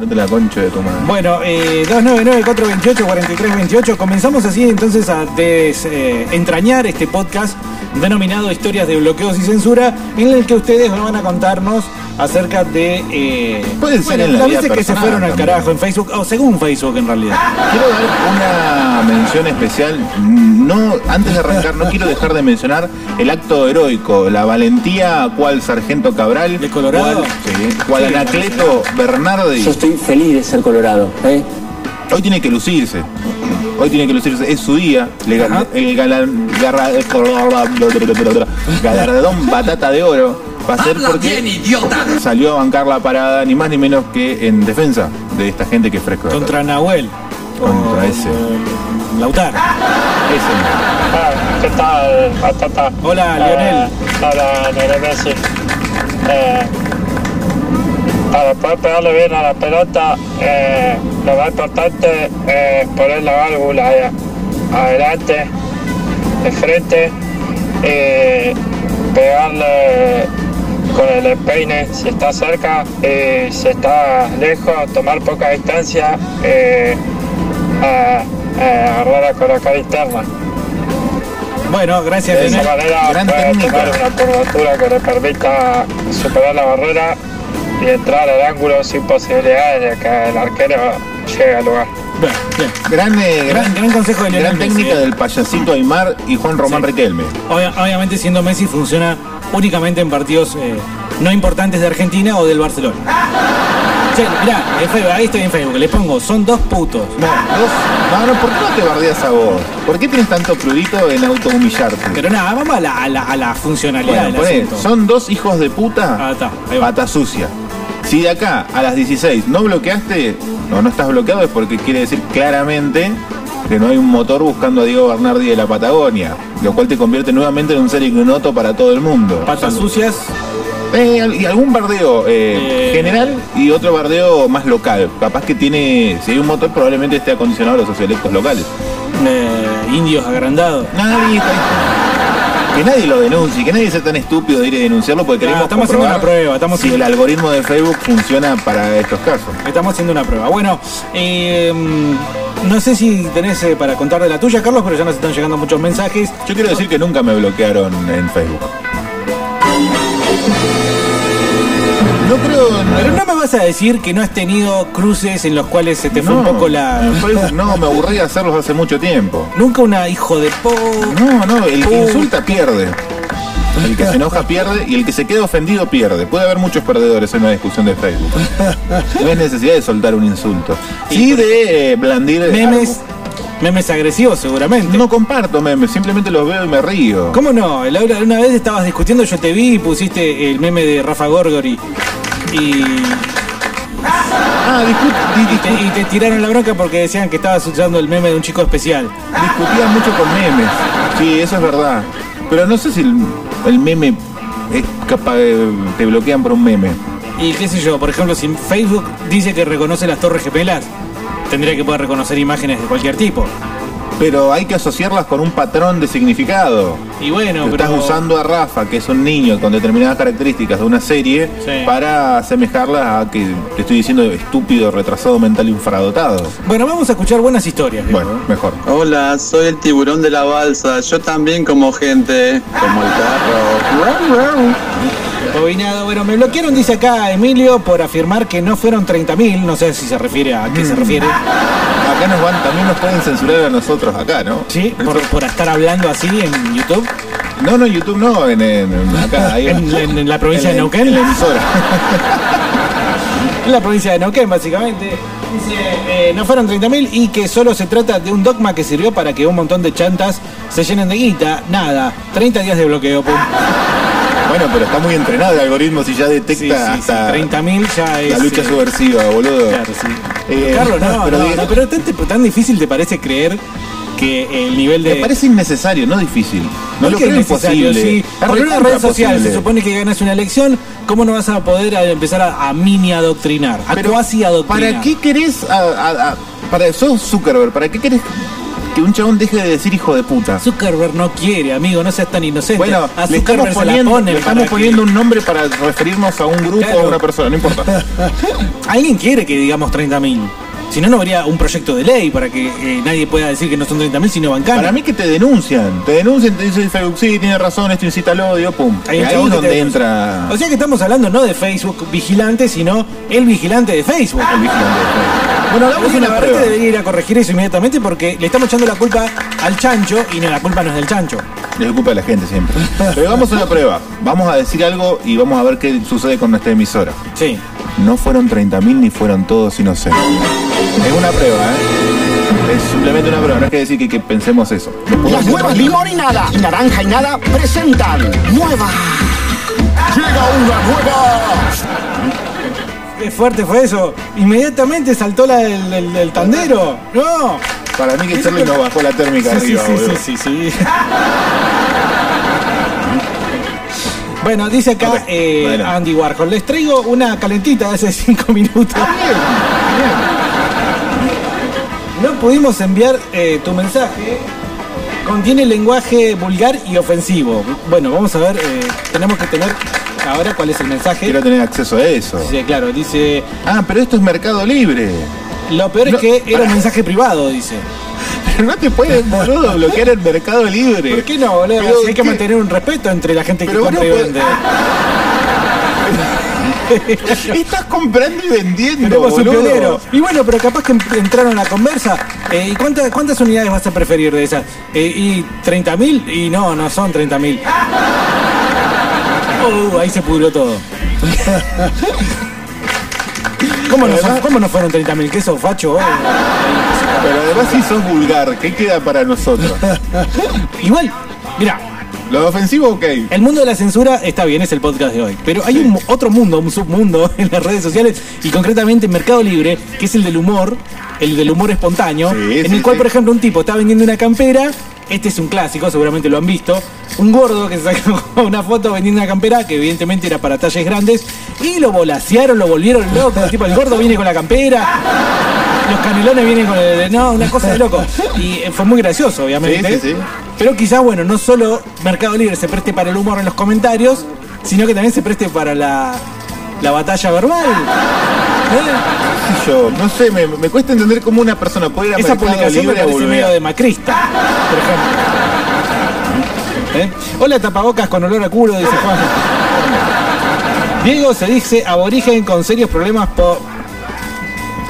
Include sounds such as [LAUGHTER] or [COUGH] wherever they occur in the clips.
Andate la concha de tu. Bueno, eh, 299-428-4328. Comenzamos así entonces a desentrañar este podcast denominado Historias de bloqueos y censura, en el que ustedes van a contarnos acerca de eh, Pueden ser en la las vida veces que se fueron al también. carajo en Facebook, o según Facebook en realidad. Quiero dar una mención especial. No, antes de arrancar, no quiero dejar de mencionar el acto heroico, la valentía cual Sargento Cabral, ¿De Colorado? cual, sí, cual Sí, Anacleto Bernardi. Yo estoy feliz de ser colorado, ¿eh? Hoy tiene que lucirse. Hoy tiene que lucirse. Es su día. Le- Ajá. el [LAUGHS] galardón batata de oro va a ser porque salió a bancar la parada ni más ni menos que en defensa de esta gente que es fresco. Contra Nahuel. Contra O, ese. eh, Lautaro. Ese. Ah, ¿Qué tal? Hola, Lionel. Eh, hola, Lionel Messi. Eh, para poder pegarle bien a la pelota, eh, lo más importante es poner la válvula ahí adelante, de frente, y pegarle con el empeine si está cerca y si está lejos, tomar poca distancia, eh, a- a agarrar con la cara interna. Bueno, gracias, De esa manera Gran puede técnica. tomar una curvatura que le permita superar la barrera y entrar al ángulo sin posibilidades de que el arquero llegue al lugar. Bien. Gran, eh, Gran, gran consejo de gran Messi, técnica eh. del payasito Aymar y Juan Román Sí. Riquelme. Obvia- obviamente siendo Messi funciona únicamente en partidos eh, no importantes de Argentina o del Barcelona. Che, mirá, en Facebook, ahí estoy en Facebook, le pongo, son dos putos. No, dos- no, no, ¿por qué no te bardeas a vos? ¿Por qué tienes tanto prurito en autohumillarte? Pero nada, vamos a la, a la, a la funcionalidad Bueno, del son dos hijos de puta, Ah, está, ahí va. pata sucia. Si de acá a las 16 no bloqueaste, o no estás bloqueado, es porque quiere decir claramente que no hay un motor buscando a Diego Bernardi de la Patagonia, lo cual te convierte nuevamente en un ser ignoto para todo el mundo. Patas sucias, Eh, y algún bardeo eh, Eh. general y otro bardeo más local. Capaz que tiene, si hay un motor, probablemente esté acondicionado a los socioelectos locales. indios agrandados. Nadie está- Que nadie lo denuncie, que nadie sea tan estúpido de ir a denunciarlo porque queremos estamos haciendo una prueba, estamos si haciendo- el algoritmo de Facebook funciona para estos casos. Estamos haciendo una prueba. Bueno, eh, no sé si tenés eh, para contar de la tuya, Carlos, pero ya nos están llegando muchos mensajes. Yo quiero decir que nunca me bloquearon en Facebook. Pero no me vas a decir que no has tenido cruces en los cuales se te fue un poco la... no, me aburrí de hacerlos hace mucho tiempo. Nunca una hijo de po... No, no, el que insulta pierde. El que se enoja pierde y el que se queda ofendido pierde. Puede haber muchos perdedores en una discusión de Facebook. No hay necesidad de soltar un insulto. Sí de eh, blandir... Memes, memes agresivos seguramente. No comparto memes, simplemente los veo y me río. ¿Cómo no? Laura, una vez estabas discutiendo, yo te vi y pusiste el meme de Rafa Gorgori. Y, Ah, discu- di- y te, discu- y te tiraron la bronca porque decían que estabas usando el meme de un chico especial. discutía mucho con memes. Sí, eso es verdad. Pero no sé si el, el meme es capaz de... te bloquean por un meme. Y qué sé yo, por ejemplo, si Facebook dice que reconoce las torres gemelas, tendría que poder reconocer imágenes de cualquier tipo. Pero hay que asociarlas con un patrón de significado. Y bueno, pero... Estás usando a Rafa, que es un niño con determinadas características de una serie, Sí. para asemejarla a que te estoy diciendo estúpido, retrasado mental infradotado. Bueno, vamos a escuchar buenas historias. digo, Bueno, ¿no? mejor. Hola, soy el tiburón de la balsa. Yo también como gente, como el carro. Bobinado. Bueno, me bloquearon, dice acá Emilio, por afirmar que no fueron 30.000. No sé si se refiere a qué se refiere. Acá nos van, también nos pueden censurar a nosotros acá, ¿no? Sí, por, [LAUGHS] por estar hablando así en YouTube. No, no, YouTube no, en, en- acá, [LAUGHS] ahí. En, en- en la provincia de Neuquén. En la emisora. [LAUGHS] En la provincia de Neuquén, básicamente. Dice, eh, no fueron 30.000 y que solo se trata de un dogma que sirvió para que un montón de chantas se llenen de guita. Nada, 30 días de bloqueo. pum. Bueno, pero está muy entrenado el algoritmo si ya Sí, detecta sí, sí, hasta 30.000 ya es... la lucha eh, subversiva, boludo. Claro, sí. Eh, Carlos, no, pero no, no, pero tan, tan difícil te parece creer que el nivel de... Me parece innecesario, no difícil. No ¿Por lo creo imposible. Si Es por una red social posible. se supone que ganas una elección, ¿cómo no vas a poder empezar a, a mini adoctrinar? A Pero, cuasi adoctrinar. ¿Para qué querés a- a- para sos Zuckerberg, ¿para qué querés que un chabón deje de decir hijo de puta. Zuckerberg no quiere, amigo, no seas tan inocente. Bueno, a le estamos Zuckerberg se la poniendo, le estamos poniendo un nombre para referirnos a un grupo Claro. o a una persona, no importa. [LAUGHS] Alguien quiere que digamos 30.000. Si no, no habría un proyecto de ley para que eh, nadie pueda decir que no son 30.000 sino bancanos. Para mí que te denuncian, te denuncian, te dice Facebook, sí, tiene razón, esto incita al odio, pum. Hay Y ahí es donde entra O sea que estamos hablando no de Facebook vigilante, sino el vigilante de Facebook. el vigilante. de Facebook. Bueno, hagamos una prueba. debería ir a corregir eso inmediatamente porque le estamos echando la culpa al chancho y no, la culpa no es del chancho. Es culpa de la gente siempre. [LAUGHS] Pero hagamos una prueba. Vamos a decir algo y vamos a ver qué sucede con nuestra emisora. Sí. No fueron 30.000 ni fueron todos inocentes. Es una prueba, ¿eh? Es simplemente una prueba, no es que decir que, que pensemos eso. Las nuevas limón y nada, y naranja y nada presentan nueva. Llega una nueva. Qué fuerte fue eso. Inmediatamente saltó la del, del- del tandero. No. Para mí que Charlie no bajó la térmica Sí, sí, arriba, sí, boludo. sí, sí, sí. Bueno, dice acá eh, bueno. Andy Warhol, les traigo una calentita de hace [LAUGHS] cinco minutos. No pudimos enviar eh, tu mensaje. Contiene lenguaje vulgar y ofensivo. Bueno, vamos a ver, eh, tenemos que tener ahora cuál es el mensaje. Quiero tener acceso a eso. Sí, claro, dice, Ah, pero esto es Mercado Libre. lo peor es que era un mensaje privado, dice. Pero [LAUGHS] no te puedes, boludo, bloquear el Mercado Libre. ¿Por qué no, boludo? Pero, Si hay que ¿qué? mantener un respeto entre la gente que Pero vos compra y vende. [LAUGHS] Estás comprando y vendiendo, un pionero. Y bueno, pero capaz que entraron a la conversa. Eh, ¿Y cuántas, cuántas unidades vas a preferir de esas? Eh, ¿Y 30.000? Y no, no son 30.000. [LAUGHS] Uh, ahí se pudrió todo. ¿Cómo no, son- cómo no fueron 30.000? ¿Qué sos, facho? Pero además si sos vulgar, ¿qué queda para nosotros? [LAUGHS] Igual, mira, Lo ofensivo, ok. El mundo de la censura está bien, es el podcast de hoy. Pero hay Sí. un otro mundo, un submundo [LAUGHS] en las redes sociales y concretamente en Mercado Libre, que es el del humor, el del humor espontáneo, Sí, en sí, el cual, sí. por ejemplo, un tipo está vendiendo una campera. Este es un clásico, seguramente lo han visto. Un gordo que sacó [LAUGHS] una foto vendiendo una campera que evidentemente era para talles grandes y lo volasearon, lo volvieron loco. Tipo, el gordo viene con la campera, los canelones vienen con el. No, una cosa de loco. Y eh, fue muy gracioso, obviamente. Sí, sí, sí. Pero quizás, bueno, no solo Mercado Libre se preste para el humor en los comentarios, sino que también se preste para la, la batalla verbal. ¿Eh? Yo, no sé, me, me cuesta entender cómo una persona puede ir a Esa publicación Libre medio de macrista, por ejemplo. ¿Eh? Hola tapabocas con olor a culo, dice Juan. Diego se dice aborigen con serios problemas po-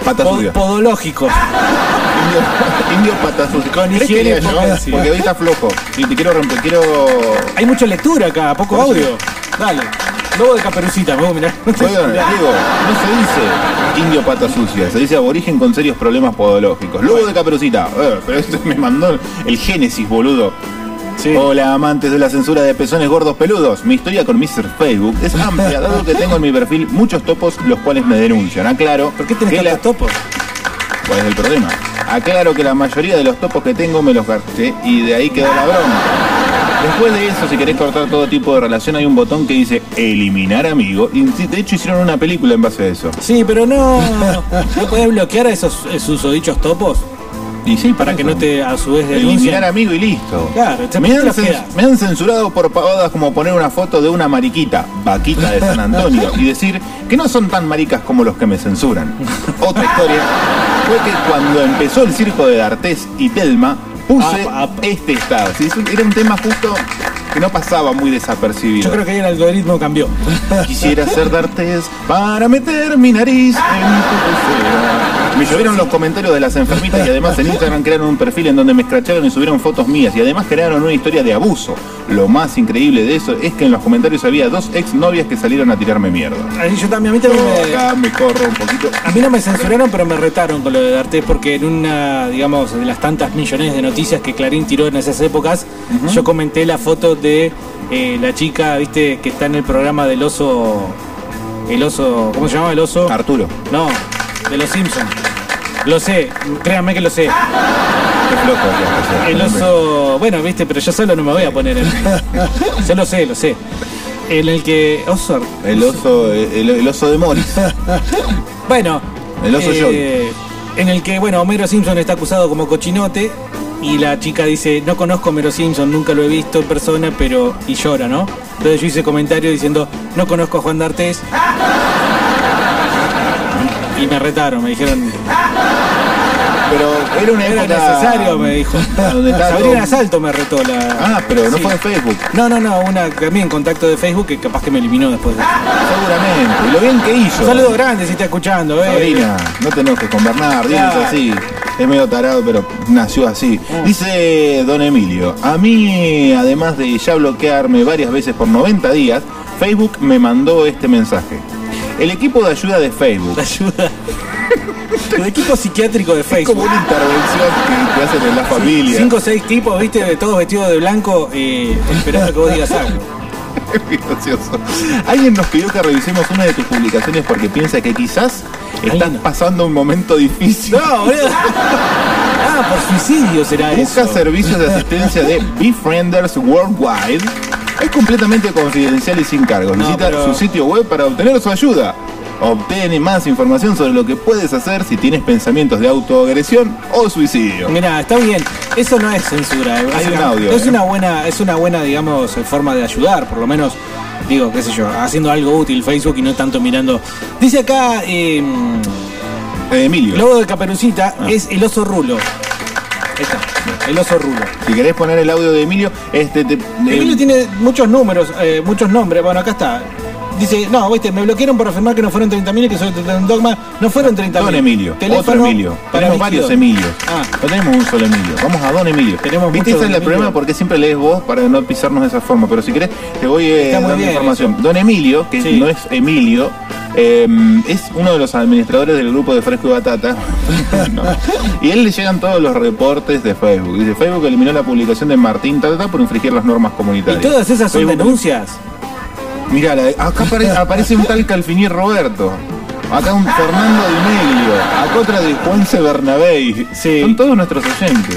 po- podológicos. Indio, indio pata sucia. Con ¿Querés que higiene. Porque hoy está flojo. Y te quiero romper, quiero. Hay mucha lectura acá, poco audio. Dale. Lobo de caperucita, me voy a mirar. Oigan, Diego, no se dice indio pata sucia, se dice aborigen con serios problemas podológicos. Lobo de caperucita. Eh, pero esto me mandó el Génesis, boludo. Sí. Hola amantes de la censura de pezones gordos peludos. Mi historia con Mr. Facebook es amplia, dado que tengo en mi perfil muchos topos los cuales me denuncian. Aclaro ¿Por qué tenés que la- tantos topos? ¿Cuál es el problema? Aclaro que la mayoría de los topos que tengo me los gasté y de ahí quedó la broma. Después de eso, si querés cortar todo tipo de relación, hay un botón que dice eliminar amigo. Y de hecho hicieron una película en base a eso. Sí, pero no. ¿No podés bloquear a esos, susodichos topos? Y sí, Para que no te a su vez Eliminar amigo y listo. Claro, te- me, han me han censurado por pavadas como poner una foto de una mariquita, vaquita de San Antonio, y decir que no son tan maricas como los que me censuran. Otra historia fue que cuando empezó el circo de D'Artés y Telma, puse Apa, apa. este estado. Sí, era un tema justo que no pasaba muy desapercibido. Yo creo que ahí el algoritmo cambió. [LAUGHS] Quisiera ser D'Artés para meter mi nariz en tu. Me llovieron los comentarios de las enfermitas y además en Instagram crearon un perfil en donde me escracharon y subieron fotos mías y además crearon una historia de abuso. Lo más increíble de eso es que en los comentarios había dos ex novias que salieron a tirarme mierda. Ahí Yo también, a mí también me, Acá me corro un poquito. A mí no me censuraron, pero me retaron con lo de D'Artés, porque en una, digamos, de las tantas millones de noticias que Clarín tiró en esas épocas, yo comenté la foto de eh, la chica, viste, que está en el programa del oso. El oso. ¿Cómo se llama el oso? Arturo, No, de los Simpsons. Lo sé, créanme que lo sé. El oso. Bueno, viste, pero yo solo no me voy a poner en. [LAUGHS] Yo lo sé, lo sé. En el que. Oso. El oso, el, el oso de Morris. Bueno. El oso eh, en el que, bueno, Homero Simpson está acusado como cochinote y la chica dice, no conozco a Homero Simpson, nunca lo he visto en persona, pero... y llora, ¿no? Entonces yo hice comentario diciendo, no conozco a Juan D'Artés. Y me retaron, me dijeron, Pero era una era época... necesario, me dijo. [LAUGHS] Sabrina Salto me retó la... Ah, pero no Sí. fue en Facebook. No, no, no, una también contacto de Facebook que capaz que me eliminó después. de. Seguramente. Y lo bien que hizo. Un saludo grande si está escuchando, eh. Sabrina, no te enojes con Bernard, Claro. es así. Es medio tarado, pero nació así. Dice Don Emilio, a mí, además de ya bloquearme varias veces por 90 días, Facebook me mandó este mensaje. El equipo de ayuda de Facebook. [LAUGHS] Ayuda. [LAUGHS] El equipo psiquiátrico de Es como Facebook. una intervención que, hacen en la familia. Cinco o seis tipos, viste, todos vestidos de blanco, eh, esperando que vos digas algo. [LAUGHS] Es gracioso. Alguien nos pidió que revisemos una de tus publicaciones porque piensa que quizás estás pasando un momento difícil. No, boludo. [LAUGHS] Ah, por suicidio será Busca eso. servicios de asistencia de Befrienders Worldwide. Es completamente confidencial y sin cargos. No, Visita pero- su sitio web para obtener su ayuda. Obtiene más información sobre lo que puedes hacer si tienes pensamientos de autoagresión o suicidio. Mira, está bien. Eso no es censura. eh. Hay Es un una- audio, Es eh. una buena, es una buena, digamos, eh, forma de ayudar, por lo menos. Digo, qué sé yo, haciendo algo útil Facebook y no tanto mirando. Dice acá, eh, Eh, Emilio, Lobo de Caperucita Ah. es el oso rulo. Está, el oso rulo. si querés poner el audio de Emilio, este te- Emilio eh, tiene muchos números, eh, muchos nombres. Bueno, acá está. Dice, no, viste, me bloquearon por afirmar que no fueron 30.000 y que soy un dogma. No fueron 30.000. Don Emilio, Teléfono otro Emilio. para Tenemos varios vigilor. Emilios. Ah. No tenemos un solo Emilio. Vamos a Don Emilio. Tenemos ¿Viste? Ese es Don el problema porque siempre lees vos para no pisarnos de esa forma. Pero si querés, te voy eh, dando información. eso. Don Emilio, que Sí. no es Emilio, eh, es uno de los administradores del grupo de Fresco y Batata. [LAUGHS] No. Y él le llegan todos los reportes de Facebook. Dice, Facebook eliminó la publicación de Martín Tata por infringir las normas Y comunitarias. todas esas son Facebook- denuncias. Mirá, acá apare- [LAUGHS] aparece un tal Calfiní Roberto. Acá un Fernando Meglio. Acá otra de Juanse Bernabé. Sí. Son todos nuestros oyentes.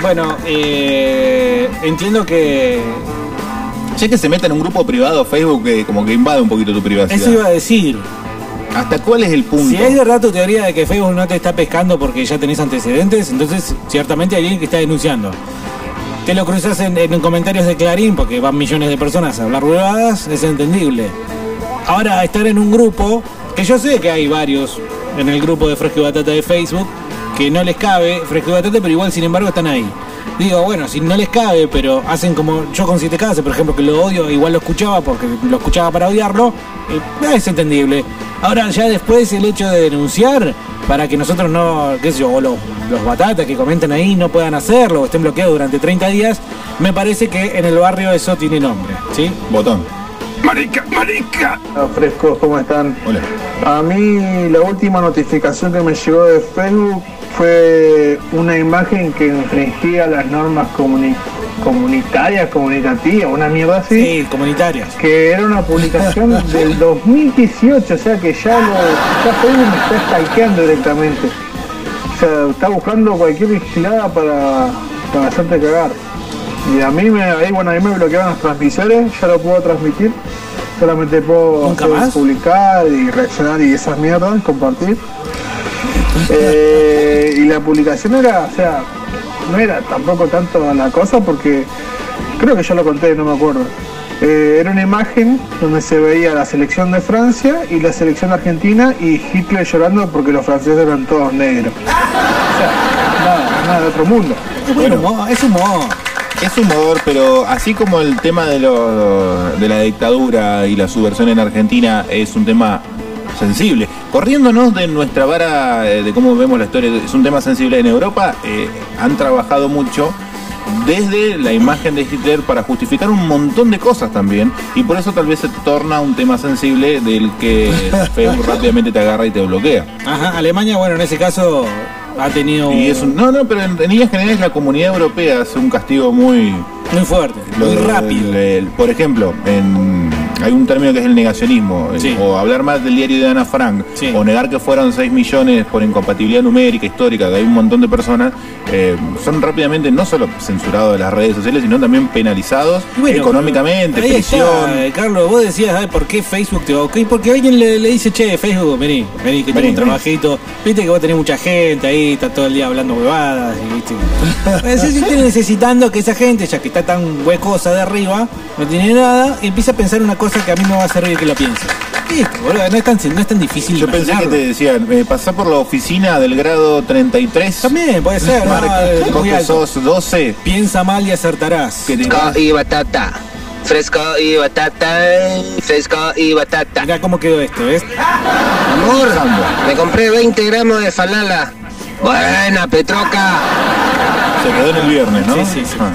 Bueno, eh, entiendo que Ya que se meta en un grupo privado Facebook que como que invade un poquito tu privacidad. eso iba a decir. ¿Hasta cuál es el punto? Si es verdad tu teoría de que Facebook no te está pescando porque ya tenés antecedentes, entonces ciertamente hay alguien que está denunciando. Te lo cruzas en, en comentarios de Clarín porque van millones de personas a hablar huevadas, es entendible. Ahora, estar en un grupo, que yo sé que hay varios en el grupo de Fresco y Batata de Facebook, que no les cabe Fresco y Batata, pero igual sin embargo están ahí. Digo, bueno, si no les cabe, pero hacen como yo con Siete Casas, por ejemplo, que lo odio, igual lo escuchaba porque lo escuchaba para odiarlo, eh, es entendible. Ahora ya después el hecho de denunciar para que nosotros no, qué sé yo, o los, los batatas que comenten ahí no puedan hacerlo o estén bloqueados durante 30 días, me parece que en el barrio eso tiene nombre, ¿sí? Botón. Marica, marica. Hola, frescos, ¿cómo están? Hola. A mí la última notificación que me llegó de Facebook fue una imagen que infringía las normas comuni- comunitarias, comunitativas, una mierda así. Sí, comunitarias. Que era una publicación [LAUGHS] del 2018, o sea que ya, lo, ya Facebook me está stalkeando directamente. O sea, está buscando cualquier vigilada para, para hacerte cagar. Y a mí me, ahí, bueno, a mí me bloquearon los transmisores, ya lo puedo transmitir. Solamente puedo ¿Nunca hacer publicar y reaccionar y esas mierdas, compartir. Eh, y la publicación era, o sea, no era tampoco tanto la cosa porque creo que ya lo conté, no me acuerdo. Eh, era una imagen donde se veía la selección de Francia y la selección de Argentina y Hitler llorando porque los franceses eran todos negros. O sea, nada, nada de otro mundo. Es buen humor, es humor. Es humor, pero así como el tema de, lo, de la dictadura y la subversión en Argentina es un tema sensible, corriéndonos de nuestra vara eh, de cómo vemos la historia, es un tema sensible en Europa, eh, han trabajado mucho desde la imagen de Hitler para justificar un montón de cosas también y por eso tal vez se torna un tema sensible del que [LAUGHS] Facebook rápidamente te agarra y te bloquea. Ajá, Alemania, bueno, en ese caso ha tenido Y es un- no, no, pero en, en líneas generales la comunidad europea hace un castigo muy muy fuerte, Lo muy rápido. el- por ejemplo, en, hay un término que es el negacionismo, eh, Sí. o hablar más del diario de Ana Frank, Sí. o negar que fueron 6 millones por incompatibilidad numérica, histórica, que hay un montón de personas, eh, son rápidamente no solo censurados de las redes sociales, sino también penalizados bueno, económicamente, ahí prisión. eh, Carlos, vos decías, ¿sabes por qué Facebook te va ok? Porque alguien le, le dice, che, Facebook, vení, vení, que tengo Vení, un trabajito. Viste que vos tenés mucha gente ahí, está todo el día hablando huevadas. Y, ¿viste? [LAUGHS] Estoy necesitando que esa gente, ya que está tan huecosa de arriba, no tiene nada, y empieza a pensar una cosa que a mí me va a servir que lo piense. Listo, boludo, no es tan, no es tan difícil Yo pensé que imaginarlo. te decían, eh, pasá por la oficina del grado 33. También puede ser, [LAUGHS] ¿no? Marca, Eh, vos muy que alto. sos 12. Piensa mal y acertarás. Que te- Fresco y batata. Fresco y batata. Fresco y batata. Mirá cómo quedó esto, ¿ves? Amor, me compré 20 gramos de falala. Buena, Petroca. Se quedó en el viernes, ¿no? Sí, sí, sí. Ah.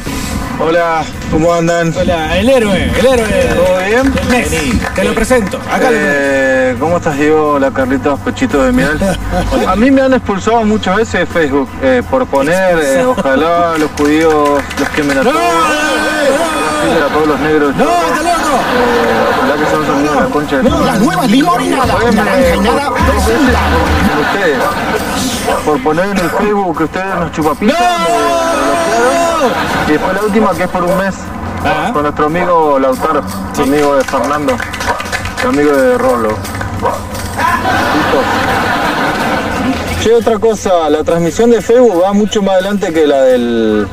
Hola, ¿cómo andan? Hola, el héroe, el héroe. ¿Todo bien? El Mes. Vení. Te lo presento. Acá lo Eh, ¿Cómo estás, Diego? Hola, Carlitos, Pechito de Miel. A mí me han expulsado muchas veces de Facebook eh, por poner, eh, ojalá los judíos los quemen a todos. Ojalá a todos los negros. ¡No, está loco! Eh, ojalá que sean sonidos de la concha de tu Las nuevas naranja y eh, nada, veces presentan. por ustedes. Por poner en el Facebook que ustedes nos chupapitan, me Y después la última que es por un mes. Con nuestro amigo Lautaro, amigo de Fernando, amigo de Rolo. Listo. Che, otra cosa, la transmisión de Facebook va mucho más adelante que la del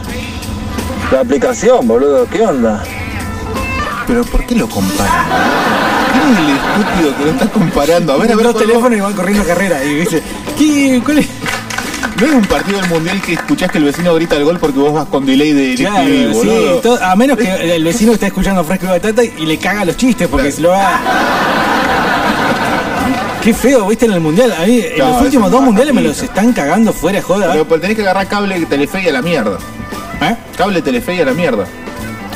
la aplicación, boludo. ¿Qué onda? Pero ¿por qué lo comparan? ¿Quién es el estúpido que lo está comparando? A ver, a ver, dos ¿cuál- teléfonos y van corriendo carrera. Y dice, ¿qué, cuál es? No es un partido del mundial que escuchás que el vecino grita el gol porque vos vas con delay de Claro, sí, boludo. to- a menos que [LAUGHS] el vecino esté escuchando fresco y batata y le caga los chistes porque Claro. se lo va. Qué feo, viste, en el mundial. A mí, en los últimos dos mundiales me los están cagando fuera, joda. Pero tenés que agarrar cable Telefe y a la mierda. ¿Eh? Cable Telefe y a la mierda.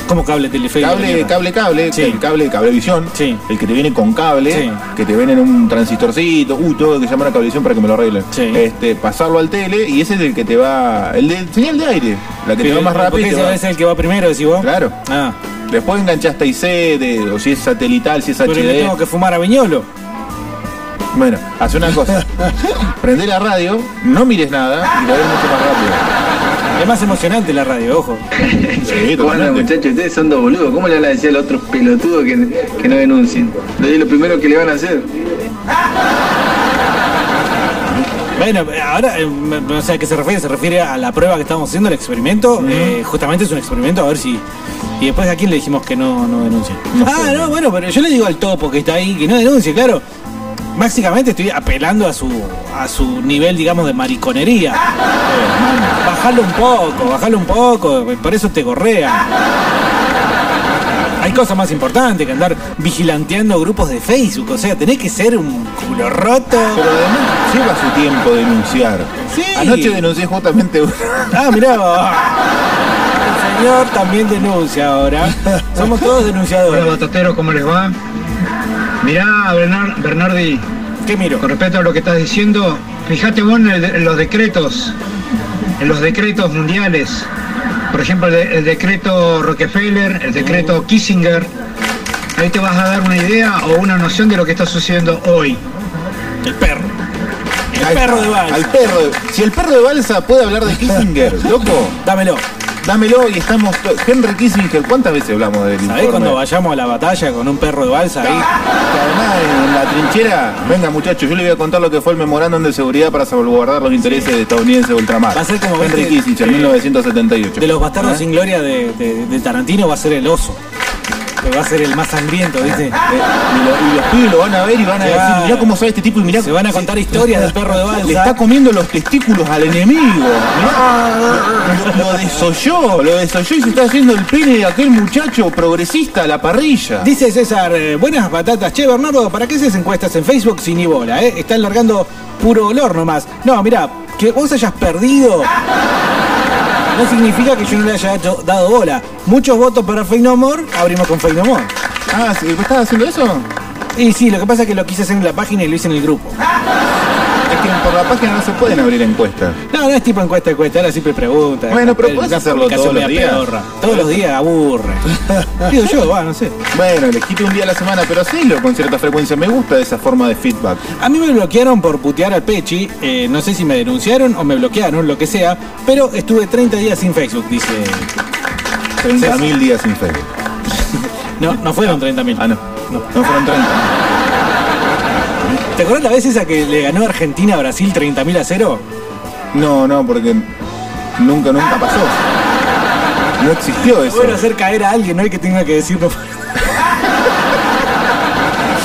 ¿Cómo cable Telefe? Cable, cable, cable, Sí. el cable, cablevisión, Sí. el que te viene con cable, Sí. que te viene en un transistorcito, uy, tengo que llamar a cablevisión para que me lo arreglen. Este, pasarlo al tele y ese es el que te va, el de señal de aire, la que te va más rápido. Porque ese va- es el que va primero, decís vos. Claro. Ah, Después enganchaste IC, de, o si es satelital, si es pero HD. tengo que fumar a Viñolo. Bueno, hace una cosa. [LAUGHS] Prende la radio, no mires nada y la ves mucho más rápido. Es más emocionante la radio, ojo. [LAUGHS] Sí, Bueno, muchachos, ustedes son dos boludos. ¿Cómo le van a decir al otro pelotudo que, que no denuncien? Es lo primero que le van a hacer. Bueno, ahora, eh, no sé a qué se refiere, se refiere a la prueba que estamos haciendo, el experimento. Eh, justamente es un experimento, a ver si. Y después a quién le dijimos que no, no denuncie. ah, no, bueno, pero yo le digo al topo que está ahí que no denuncie, claro. Básicamente estoy apelando a su a su nivel, digamos, de mariconería. Eh, bajalo un poco, bajalo un poco, por eso te gorrea. Hay cosas más importantes que andar vigilanteando grupos de Facebook, o sea, tenés que ser un culo roto. Pero además lleva su tiempo denunciar. Sí. Anoche denuncié justamente Ah, mirá. El señor también denuncia ahora. Somos todos Hola denunciadores. batateros, ¿cómo les va? Mirá, Bernard- Bernardi, ¿Qué miro? con respecto a lo que estás diciendo, fíjate vos en, el de- en los decretos, en los decretos mundiales. Por ejemplo, el, de- el decreto Rockefeller, el decreto Kissinger. Ahí te vas a dar una idea o una noción de lo que está sucediendo hoy. El perro. El perro de balsa. Al perro de- Si el perro de balsa puede hablar de Kissinger, loco, Dámelo. Dámelo y estamos. Henry Kissinger, ¿cuántas veces hablamos de él? ¿Sabés cuando vayamos a la batalla con un perro de balsa ahí? Que además en la trinchera, venga muchachos, yo le voy a contar lo que fue el memorándum de seguridad para salvaguardar los intereses de estadounidenses de ultramar. Va a ser como Henry Kissinger, eh, 1978. De los bastardos ¿Eh? sin gloria de, de- de Tarantino va a ser el oso. Que va a ser el más sangriento. Eh, y, lo- y los pibes lo van a ver y van a decir, mirá cómo sabe este tipo y mirá Se van a contar historias del perro de balsa. Le está comiendo los testículos al enemigo. Mirá, lo, lo desolló, lo desolló y se está haciendo el pene de aquel muchacho progresista a la parrilla. Dice César, eh, buenas batatas. Che, Bernardo, ¿para qué haces encuestas en Facebook sin ni bola? Eh? Están largando puro olor nomás. No, mira, que vos hayas perdido no significa que yo no le haya dado bola. Muchos votos para Fey No More, abrimos con Fey No More. Ah, ¿sí? ¿vos estás haciendo eso? Y sí, lo que pasa es que lo quise hacer en la página y lo hice en el grupo. Por la página no se pueden abrir encuestas. No, no es tipo encuesta encuesta, era simple pregunta. Bueno, pero puedes hacerlo todos los días. pedorra. Todos los días aburre. [LAUGHS] Digo yo, va, no sé. Bueno, elegiste un día a la semana, pero hacelo con cierta frecuencia. Me gusta esa forma de feedback. A mí me bloquearon por putear al Pechi. eh, no sé si me denunciaron o me bloquearon, lo que sea. Pero estuve 30 días sin Facebook, dice. 30.000 días sin Facebook. [LAUGHS] No, no fueron 30.000. Ah, no. No, no fueron 30. ¿Te acuerdas la vez esa que le ganó Argentina a Brasil 30.000 a 0? No, no, porque nunca, nunca pasó. No existió eso. Bueno, hacer caer a alguien, no hay que tenga que decirlo.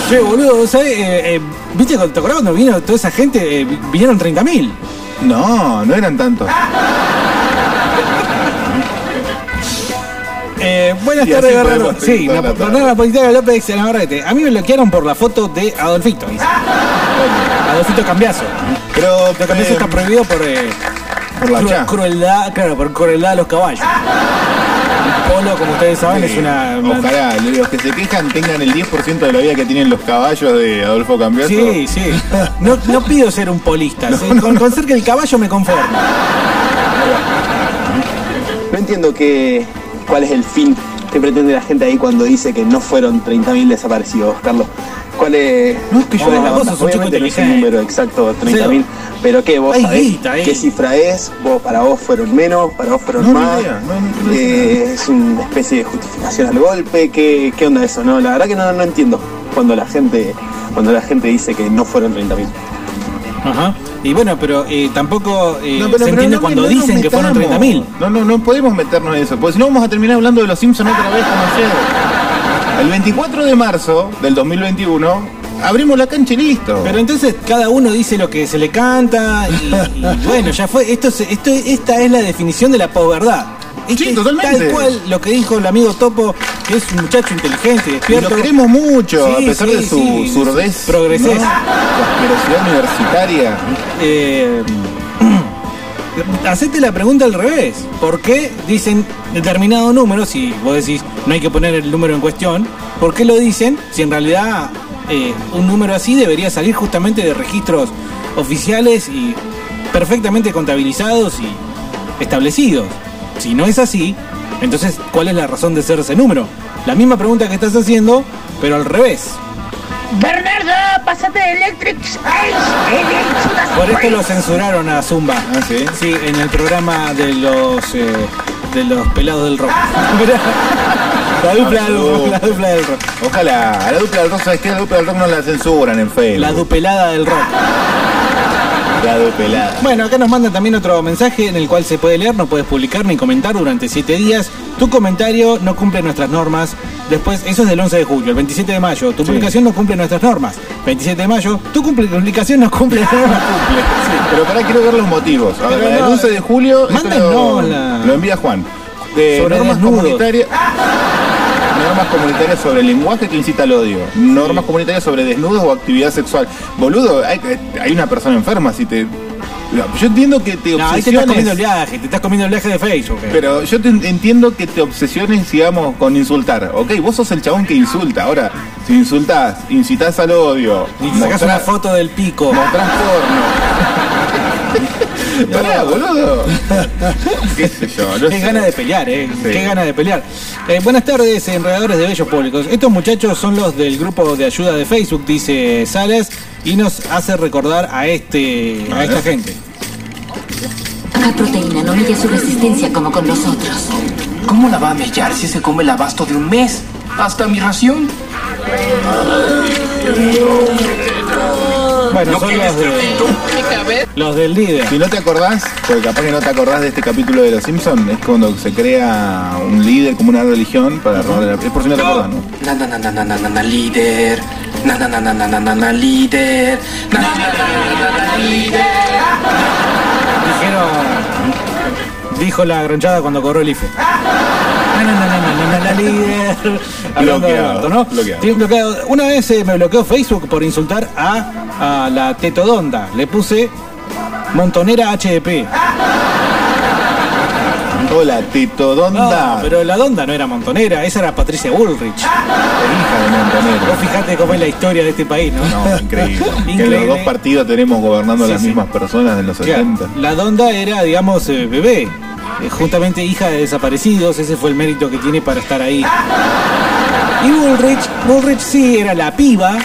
che, boludo, ¿sabes? Eh, eh, ¿Viste? ¿Te acuerdas cuando vino toda esa gente? Eh, vi- vinieron 30.000. No, no eran tantos. Eh, buenas tardes, seguir Sí, toda la la tarde. Bernarda Politano López de Navarrete. A mí me bloquearon por la foto de Adolfito, dice. Adolfito Cambiazo. Pero Lo Cambiazo eh, está prohibido por, eh, por la cru- crueldad, claro, por crueldad a los caballos. El polo, como ustedes saben, es una, Ojalá los que se quejan tengan el 10% de la vida que tienen los caballos de Adolfo Cambiaso. Sí, sí. No, no pido ser un polista. [LAUGHS] ¿sí? con, con ser que el caballo me conformo. [LAUGHS] No entiendo qué, cuál es el fin que pretende la gente ahí cuando dice que no fueron 30.000 desaparecidos, Carlos. ¿Cuál es, No, es que yo- la vos sos Obviamente no es un número exacto, 30.000, pero ¿qué? ¿Vos sabés guita qué cifra es? ¿Vos, ¿Para vos fueron menos? ¿Para vos fueron No, más? no Eh, ¿Es una especie de justificación al golpe? ¿Qué, qué onda eso? No, la verdad que no, no entiendo cuando la gente cuando la gente dice que no fueron 30.000. Ajá. Y bueno, pero eh, tampoco eh, No, pero- se entiende no cuando no dicen que fueron metamos. 30.000. No, no, no podemos meternos en eso, porque si no vamos a terminar hablando de los Simpsons otra vez como ayer. El 24 de marzo del 2021 abrimos la cancha y listo. Pero entonces cada uno dice lo que se le canta y, y [LAUGHS] bueno, ya fue. Esto, es- esto, esta es la definición de la posverdad. Sí, totalmente. Tal cual lo que dijo el amigo Topo, que es un muchacho inteligente, y despierto. lo queremos mucho, Sí, a pesar sí, de su surdez. progresés. asquerosidad universitaria. Eh, [CLEARS THROAT] hacete la pregunta al revés. ¿Por qué dicen determinado número, si vos decís no hay que poner el número en cuestión, ¿por qué lo dicen si en realidad eh, un número así debería salir justamente de registros oficiales y perfectamente contabilizados y establecidos? Si no es así, entonces ¿cuál es la razón de ser ese número? La misma pregunta que estás haciendo, pero al revés. Bernardo, pásate de Electric Space. Por esto lo censuraron a Zumba. Ah, sí. Sí, en el programa de los eh, de los pelados del rock. [LAUGHS] la dupla del rock, la dupla del rock. Ojalá, a la dupla del rock, ¿sabes qué? La dupla del rock no la censuran en Facebook. La dupelada del rock. Bueno, acá nos mandan también otro mensaje en el cual se puede leer, no puedes publicar ni comentar durante 7 días. Tu comentario no cumple nuestras normas. Después, eso es del 11 de julio, el 27 de mayo. Tu publicación no cumple nuestras normas. 27 de mayo, tu cumple- publicación no cumple no cumple. [LAUGHS] Sí. Pero para quiero ver los motivos. A ver, no, 11 de julio lo, lo envía Juan. De Sobre normas desnudos. comunitarias. Normas comunitarias sobre el lenguaje que incita al odio. Normas comunitarias sobre desnudos o actividad sexual. Boludo, hay, hay una persona enferma si te. Yo entiendo que te No, ahí te estás comiendo el obsesiones. viaje, te estás comiendo el viaje de Facebook. eh. Pero yo te entiendo que te obsesiones, digamos, con insultar. Ok, vos sos el chabón que insulta. Ahora, si insultás, incitás al odio, y sacás mostrás- una foto del pico. mostrás porno. [LAUGHS] [LAUGHS] Pará, boludo. [LAUGHS] ¿Qué sé yo? No Qué sé. gana de pelear, eh. Sí. Qué gana de pelear. Eh, buenas tardes, enredadores de bellos públicos. Estos muchachos son los del grupo de ayuda de Facebook, dice Sales, y nos hace recordar a este, a, A esta gente. La proteína no mide su resistencia como con nosotros. ¿Cómo la va a mellar si se come el abasto de un mes? ¿Hasta mi ración? Bueno, son los, de, los del líder. Si no te acordás, porque capaz que no te acordás de este capítulo de Los Simpsons, es cuando se crea un líder como una religión para robarle la... Es por si no te acordás, ¿no? Na na na na na na na na líder. Na na na na na na na na líder. Na na na na na na na líder. Dijeron. Dijo la gronchada cuando cobró el IFE. Na, líder. [LAUGHS] Hablando de Bloqueado, Alberto, ¿no? bloqueado. Sí, bloqueado. Una vez eh, me bloqueó Facebook por insultar a, a la tetodonda. Le puse montonera HDP. Hola, Tito Donda. No, pero la Donda no era montonera, esa era Patricia Bullrich. Hija de Montonero. Vos fijate cómo es la historia de este país, ¿no? No, increíble. [LAUGHS] Que en Increíble. los dos partidos tenemos gobernando Sí, las sí. mismas personas de los Claro, 70. La Donda era, digamos, eh, bebé. Eh, Justamente hija de desaparecidos, ese fue el mérito que tiene para estar ahí. Y Bullrich, Bullrich sí era la piba,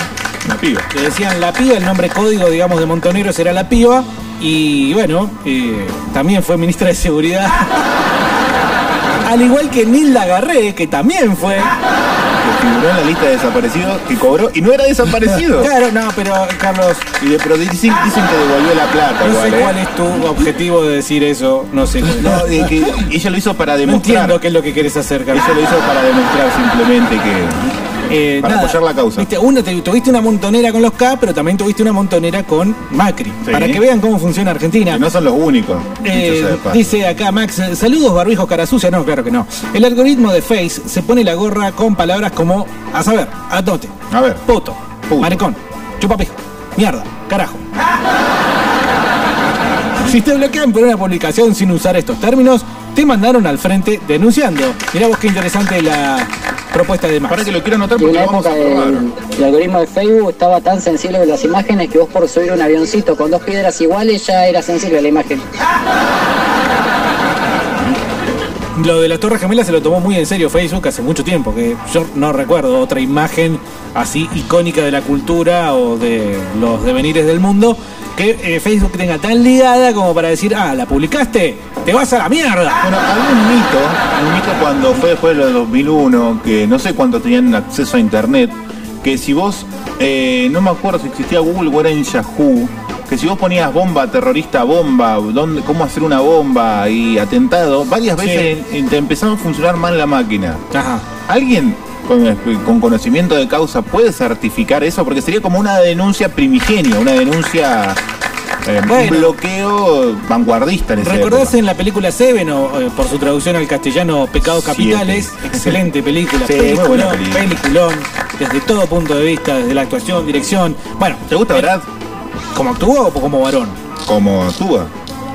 La piba. le decían la piba, el nombre código, digamos, de Montoneros era la piba. Y bueno, eh, también fue ministra de Seguridad. [LAUGHS] Al igual que Nilda Garré, que también fue. Que figuró en la lista de desaparecidos que cobró y no era desaparecido. [LAUGHS] Claro, no, pero Carlos, Y de, pero dicen, dicen que devolvió la plata. no igual, sé ¿eh? cuál es tu objetivo de decir eso, no sé cuál es. No, de que ella lo hizo para No demostrar. entiendo qué es lo que querés hacer, Carlos. Ella lo hizo para demostrar simplemente que. Eh, para nada, apoyar la causa. Viste, una, te- tuviste una montonera con los K, pero también tuviste una montonera con Macri. Sí. Para que vean cómo funciona Argentina. Que no son los únicos. Eh, dice acá Max, saludos barbijos cara sucia. No, claro que no. El algoritmo de Face se pone la gorra con palabras como, a saber, atote, A ver. poto, Puto. maricón, chupapijo, mierda, carajo. Si te bloquean por una publicación sin usar estos términos, te mandaron al frente denunciando. Mirá vos qué interesante la propuesta de Max. Para que lo quiero anotar porque una lo vamos a época probar. el, el algoritmo de Facebook estaba tan sensible de las imágenes que vos por subir un avioncito con dos piedras iguales ya era sensible la imagen. Lo de las Torres Gemelas se lo tomó muy en serio Facebook hace mucho tiempo, que yo no recuerdo otra imagen así icónica de la cultura o de los devenires del mundo que eh, Facebook tenga tan ligada como para decir, ah, la publicaste, te vas a la mierda. Bueno, había un mito, un mito cuando fue después de los 2001, que no sé cuántos tenían acceso a internet, que si vos, eh, no me acuerdo si existía Google o era en Yahoo, que si vos ponías bomba terrorista, bomba, dónde, cómo hacer una bomba y atentado, varias Sí. veces te empezaba a funcionar mal la máquina. Ajá. ¿Alguien con, con conocimiento de causa puede certificar eso? Porque sería como una denuncia primigenia, una denuncia, eh, Bueno. un bloqueo vanguardista en ese ¿Recordás en la película Seven o eh, por su traducción al castellano Pecados Capitales? [LAUGHS] Excelente película, Sí, muy buena peliculón, película. peliculón, desde todo punto de vista, desde la actuación, dirección. Bueno, ¿Te gusta, eh, Brad? ¿Como actúa o como varón? Como actúa.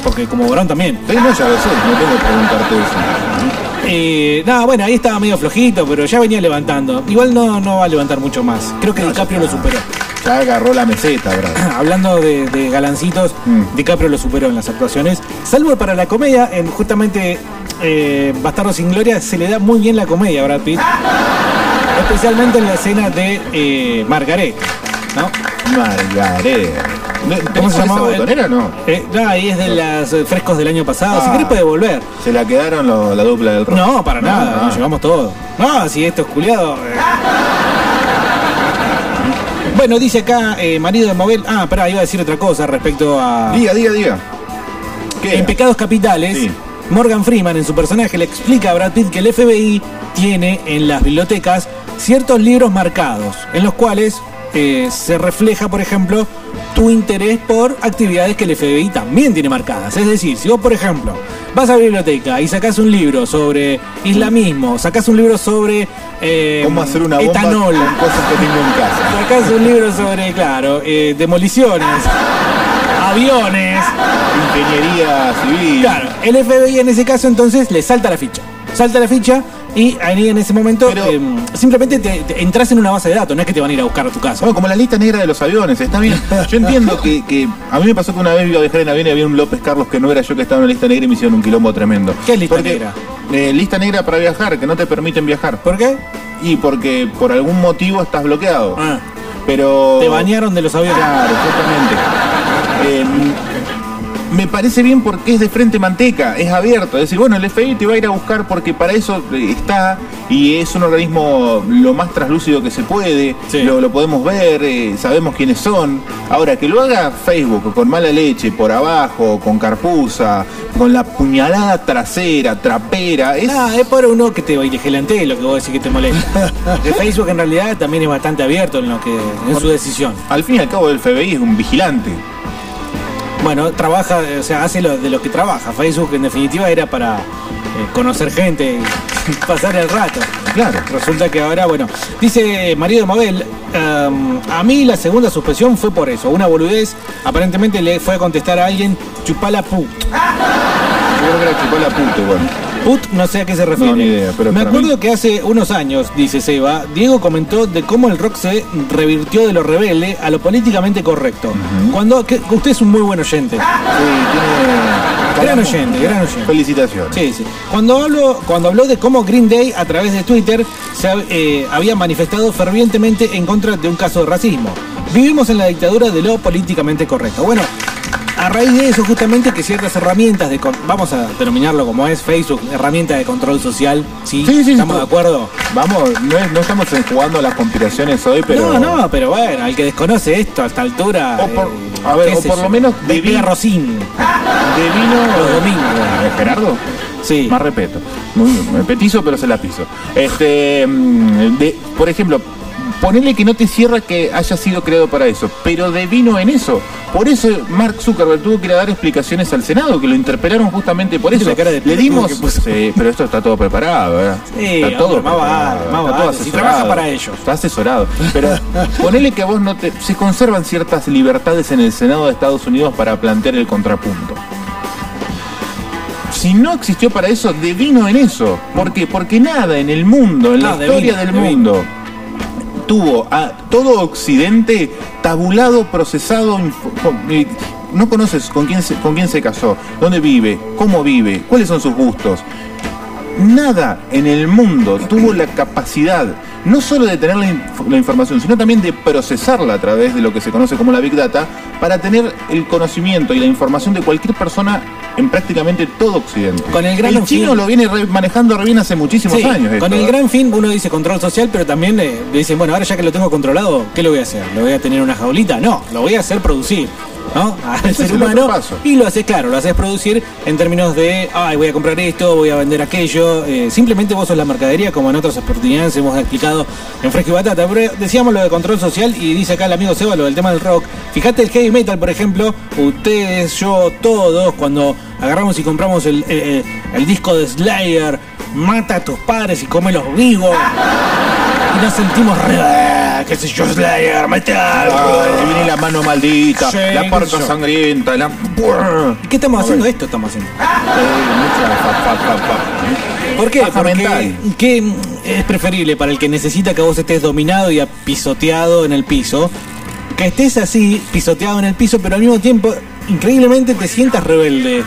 Porque como varón también. Sí, no, ya lo sé, no tengo que preguntarte eso. Eh, no, bueno, ahí estaba medio flojito, pero ya venía levantando. Igual no, no va a levantar mucho más. Creo que DiCaprio lo superó. Ya agarró la meseta, Brad. [CLEARS THROAT] Hablando de, de galancitos, Mm. DiCaprio lo superó en las actuaciones. Salvo para la comedia, en justamente eh, Bastardo sin Gloria se le da muy bien la comedia a Brad Pitt. [LAUGHS] Especialmente en la escena de eh, Margaret, ¿no? Margaret. ¿No- ¿Cómo ¿Tenés se llamaba? botonera o no? Eh, no, ahí es de los eh, frescos del año pasado. Si Ah. querés puede volver. Se la quedaron lo- la dupla del rock. No, para nada, nos llevamos todo. No, si esto es culiado. eh. Bueno, dice acá, eh, marido de Mobel. Ah, pará, iba a decir otra cosa respecto a. Diga, diga, diga. ¿Qué? En Pecados Capitales, Sí. Morgan Freeman en su personaje le explica a Brad Pitt que el FBI tiene en las bibliotecas ciertos libros marcados, en los cuales eh, se refleja, por ejemplo, tu interés por actividades que el FBI también tiene marcadas. Es decir, si vos, por ejemplo, vas a la biblioteca y sacás un libro sobre islamismo, sacás un libro sobre eh, ¿Cómo hacer una bomba etanol, con cosas que tengo en casa? sacás un libro sobre, claro, eh, demoliciones, aviones, Ingeniería civil. Claro, el FBI en ese caso entonces le salta la ficha. Salta la ficha y ahí en ese momento Pero- eh, simplemente te, te entras en una base de datos, no es que te van a ir a buscar a tu casa. Bueno, como la lista negra de los aviones, está bien. Yo entiendo que, que a mí me pasó que una vez iba a viajar en avión y había un López Carlos que no era yo que estaba en la lista negra y me hicieron un quilombo tremendo. ¿Qué es lista Porque, negra? eh, lista negra para viajar, que no te permiten viajar. ¿Por qué? Y porque por algún motivo estás bloqueado. Ah, Pero. te bañaron de los aviones. Claro, exactamente. Eh, me parece bien porque es de frente manteca, es abierto. Es decir, bueno, el FBI te va a ir a buscar porque para eso eh, está y es un organismo lo más traslúcido que se puede, Sí. lo, lo podemos ver, eh, sabemos quiénes son. Ahora, que lo haga Facebook con mala leche, por abajo, con carpuza, con la puñalada trasera, trapera, es... Ah, es por uno que te gelante lo que vos decís que te molesta. [LAUGHS] Facebook en realidad también es bastante abierto en lo que en su decisión. Al fin y al cabo el FBI es un vigilante. Bueno, trabaja, o sea, hace lo de lo que trabaja. Facebook en definitiva era para eh, conocer gente y [LAUGHS] pasar el rato. Claro. Resulta que ahora, bueno, dice marido de Mabel, ehm, a mí la segunda suspensión fue por eso, una boludez, aparentemente le fue a contestar a alguien, chupala pu. Yo creo que era chupó la puta igual. Put no sé a qué se refiere. No, ni idea, pero Me acuerdo mí- que hace unos años, dice Seba, Diego comentó de cómo el rock se revirtió de lo rebelde a lo políticamente correcto. Cuando que, usted es un muy buen oyente. Gran oyente, gran oyente. Felicitaciones. Sí, sí. Cuando hablo, cuando habló de cómo Green Day a través de Twitter se eh, había manifestado fervientemente en contra de un caso de racismo. Vivimos en la dictadura de lo políticamente correcto. Bueno, a raíz de eso justamente que ciertas herramientas de vamos a denominarlo como es Facebook, herramienta de control social, sí, estamos de acuerdo. Vamos, no, es- no estamos jugando a las conspiraciones hoy, pero. No, no, pero bueno, al que desconoce esto a esta altura. O por- eh, a ver, o por lo menos despega debi- Rosín. De vino. Los domingos. ¿Eh, Gerardo? Sí. Más respeto. Muy petizo, pero se la piso. Este, mm, de, por ejemplo, ponele que no te cierra que haya sido creado para eso, pero de vino en eso. Por eso Mark Zuckerberg tuvo que ir a dar explicaciones al Senado, que lo interpelaron justamente por eso. La cara de Le dimos. Sí, pero esto está todo preparado, ¿verdad? Sí, está todo hombre, preparado, está todo. Si trabaja para ellos. Está asesorado. Pero [LAUGHS] ponele que vos no te. Se conservan ciertas libertades en el Senado de Estados Unidos para plantear el contrapunto. Si no existió para eso, devino en eso. ¿Por qué? Porque nada en el mundo, en la historia devino, del devino. mundo, tuvo a todo Occidente tabulado, procesado. eh, no conoces con quién, se, con quién se casó, dónde vive, cómo vive, cuáles son sus gustos. Nada en el mundo tuvo la capacidad no solo de tener la, inf- la información, sino también de procesarla a través de lo que se conoce como la Big Data, para tener el conocimiento y la información de cualquier persona en prácticamente todo Occidente. Con el gran chino fin- lo viene re- manejando re bien hace muchísimos Sí, años. con el ¿eh? gran fin uno dice control social, pero también eh, dicen, bueno, ahora ya que lo tengo controlado, ¿qué lo voy a hacer? ¿Lo voy a tener en una jaulita? No, lo voy a hacer producir. ¿No? Al [LAUGHS] Ese ser humano y lo haces claro, lo haces producir en términos de, ay, voy a comprar esto, voy a vender aquello, eh, simplemente vos sos la mercadería como en otras oportunidades hemos explicado en Fresco y Batata, pero decíamos lo de control social y dice acá el amigo Seba lo del tema del rock, fíjate el heavy metal por ejemplo, ustedes, yo, todos, cuando agarramos y compramos el, eh, eh, el disco de Slayer, mata a tus padres y come los vivos [LAUGHS] y nos sentimos re, "Ah, qué sé yo, Slayer, metal. Ay, viene la mano maldita, la yo. sangrienta, la. ¿Y qué estamos haciendo? Esto estamos haciendo. ¿Por qué? Porque. ¿qué es preferible para el que necesita que vos estés dominado y pisoteado en el piso? Que estés así, pisoteado en el piso, pero al mismo tiempo, increíblemente te sientas rebelde.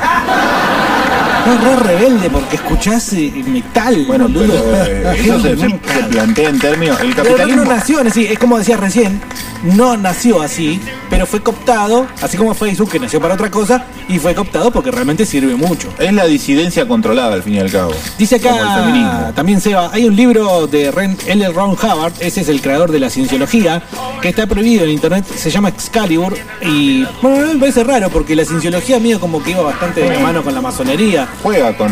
No, re rebelde porque escuchás eh, metal, Bueno, boludo. pero, eh, eso se, se- plantea en términos. El Pero no capitalismo. nació es como decías recién, no nació así, pero fue cooptado, así como Facebook, que nació para otra cosa, y fue cooptado porque realmente sirve mucho. Es la disidencia controlada, al fin y al cabo. Dice acá también Seba, hay un libro de L. Ron Hubbard, ese es el creador de la cienciología, que está prohibido en internet, se llama Excalibur, y bueno, a mí me parece raro porque la cienciología mía como que iba bastante de la mano con la masonería. Juega con.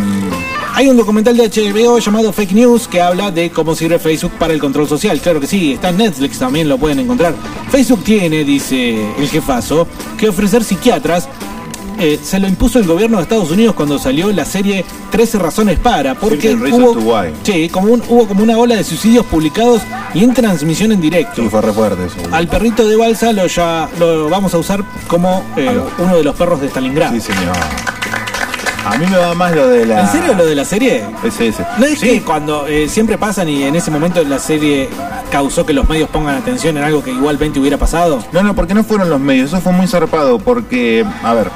Hay un documental de HBO llamado Fake News que habla de cómo sirve Facebook para el control social. Claro que sí, está en Netflix también, lo pueden encontrar. Facebook tiene, dice el jefazo, que ofrecer psiquiatras. eh, se lo impuso el gobierno de Estados Unidos cuando salió la serie 13 razones para, porque 13 reasons hubo, como un- hubo como una ola de suicidios publicados y en transmisión en directo. Sí, fue re fuerte eso. boludo. Al perrito de balsa lo ya lo vamos a usar como eh, uno de los perros de Stalingrado. Sí, señor. A mí me va más lo de la. ¿En serio lo de la serie? Ese, ese. ¿No es Sí. que cuando eh, siempre pasan y en ese momento la serie causó que los medios pongan atención en algo que igualmente hubiera pasado? No, no, porque no fueron los medios, eso fue muy zarpado, porque, a ver,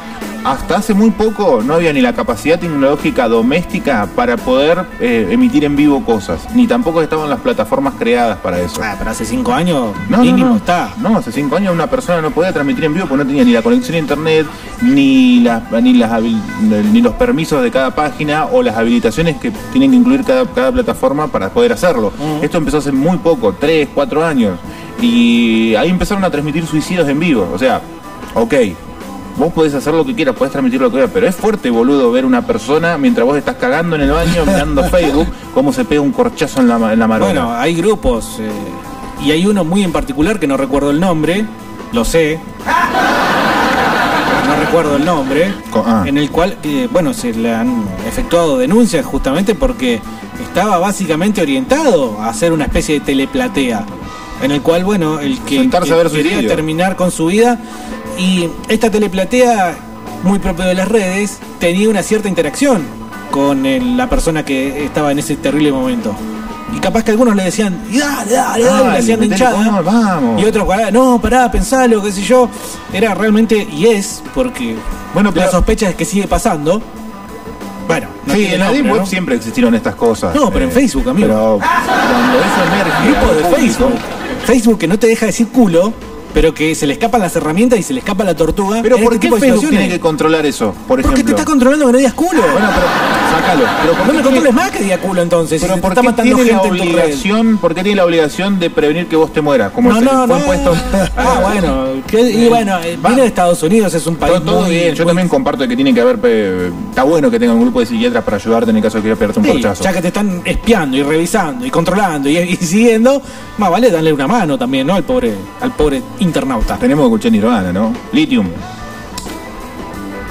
hasta hace muy poco no había ni la capacidad tecnológica doméstica para poder eh, emitir en vivo cosas, ni tampoco estaban las plataformas creadas para eso. Ah, pero hace cinco años No, mínimo no, no. está. No, hace cinco años una persona no podía transmitir en vivo porque no tenía ni la conexión a internet, ni las, ni las ni los permisos de cada página o las habilitaciones que tienen que incluir cada, cada plataforma para poder hacerlo. Esto empezó hace muy poco, tres, cuatro años. Y ahí empezaron a transmitir suicidios en vivo. O sea, ok. Vos podés hacer lo que quieras, podés transmitir lo que quieras, pero es fuerte, boludo, ver una persona mientras vos estás cagando en el baño mirando [LAUGHS] Facebook, cómo se pega un corchazo en la, en la marona. Bueno, hay grupos eh, y hay uno muy en particular que no recuerdo el nombre, lo sé. Recuerdo el nombre, ah. en el cual, eh, bueno, se le han efectuado denuncias justamente porque estaba básicamente orientado a hacer una especie de teleplatea, en el cual, bueno, el que, Sentarse que a ver quería suicidio. terminar con su vida y esta teleplatea, muy propio de las redes, tenía una cierta interacción. con el- la persona que estaba en ese terrible momento. Y capaz que algunos le decían, y dale, dale, dale, Dale, le hacían hinchada. vamos. Y otros, "Pará, no, pará, pensalo, qué sé yo. Era realmente, y es, porque Bueno, pero- la sospecha es que sigue pasando. Bueno, no sí, en la nombre, Web ¿no? siempre existieron estas cosas. No, pero en Eh, Facebook, amigo. Pero cuando eso emerge. Grupo de público- Facebook. Facebook que no te deja decir culo, pero que se le escapan las herramientas y se le escapa la tortuga. Pero ¿por este qué Facebook tiene que controlar eso? Por Porque te ejemplo. está controlando que no digas culo. Bueno, pero sácalo. Pero ¿por no me controles más que diga culo entonces. Pero si ¿por está qué tiene la gente red. obligación, ¿por qué tiene la obligación de prevenir que vos te mueras? Como No, no, no. puesto. [LAUGHS] Ah, bueno. que- y bueno, eh, viene de Estados Unidos, es un país Todo, todo muy, bien, yo también comparto que tiene que haber. pe- Está bueno que tenga un grupo de psiquiatras para ayudarte en el caso de que quieras pegarte un Sí, porchazo. ya que te están espiando y revisando y controlando y, y siguiendo, más vale darle una mano también, ¿no? Al pobre, al pobre internauta. Tenemos que escuchar Nirvana, ¿no? Lithium.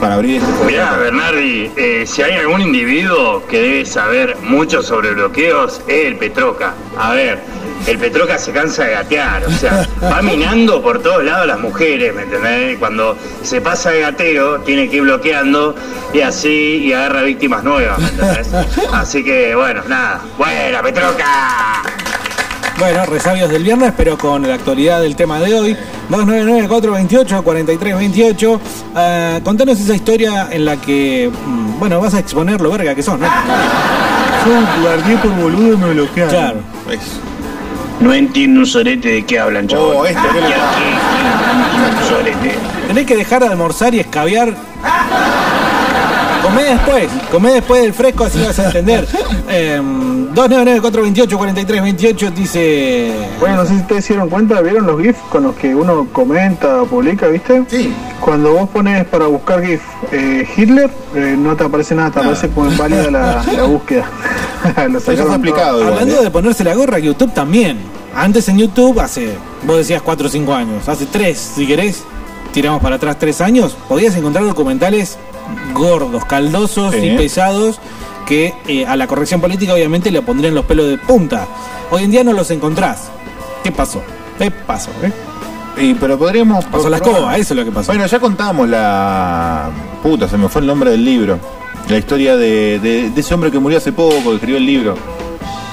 Para abrir este Mirá, Bernardi, eh, si hay algún individuo que debe saber mucho sobre bloqueos, es el Petroca. A ver, el Petroca se cansa de gatear, o sea, [LAUGHS] va minando por todos lados las mujeres, ¿me entendés? Cuando se pasa de gateo, tiene que ir bloqueando y así, y agarra víctimas nuevas, ¿me entendés? [LAUGHS] Así que, bueno, nada. ¡Buena, Petroca! Bueno, resabios del viernes, pero con la actualidad del tema de hoy. 299-428-4328. Ah, contanos esa historia en la que, mm, bueno, vas a exponer lo verga que son, ¿no? Yo guardé por boludo y me bloquearon. Claro. No entiendo un sorete de qué hablan, chavos. Oh, este, ¿qué le un sorete. Tenés que dejar de almorzar y escabiar. Comé después, comé después del fresco, así vas a entender. Eh, 299-428-4328 dice. Bueno, no sé si ustedes dieron cuenta, ¿vieron los GIFs con los que uno comenta, publica, viste? Sí. Cuando vos pones para buscar GIF eh, Hitler, eh, no te aparece nada, te aparece como inválida la, la búsqueda. [LAUGHS] Lo sacaron todo. Hablando de ponerse la gorra, YouTube también. Antes en YouTube, hace, vos decías 4 o 5 años, hace 3, si querés, tiramos para atrás 3 años, podías encontrar documentales gordos, caldosos Sí. y pesados que eh, a la corrección política obviamente le pondrían los pelos de punta. Hoy en día no los encontrás. ¿Qué pasó? ¿Qué pasó? eh? Y, pero podríamos. Pasó la escoba, eso es lo que pasó. Bueno, ya contamos la. Puta, se me fue el nombre del libro. La historia de, de- de ese hombre que murió hace poco, que escribió el libro.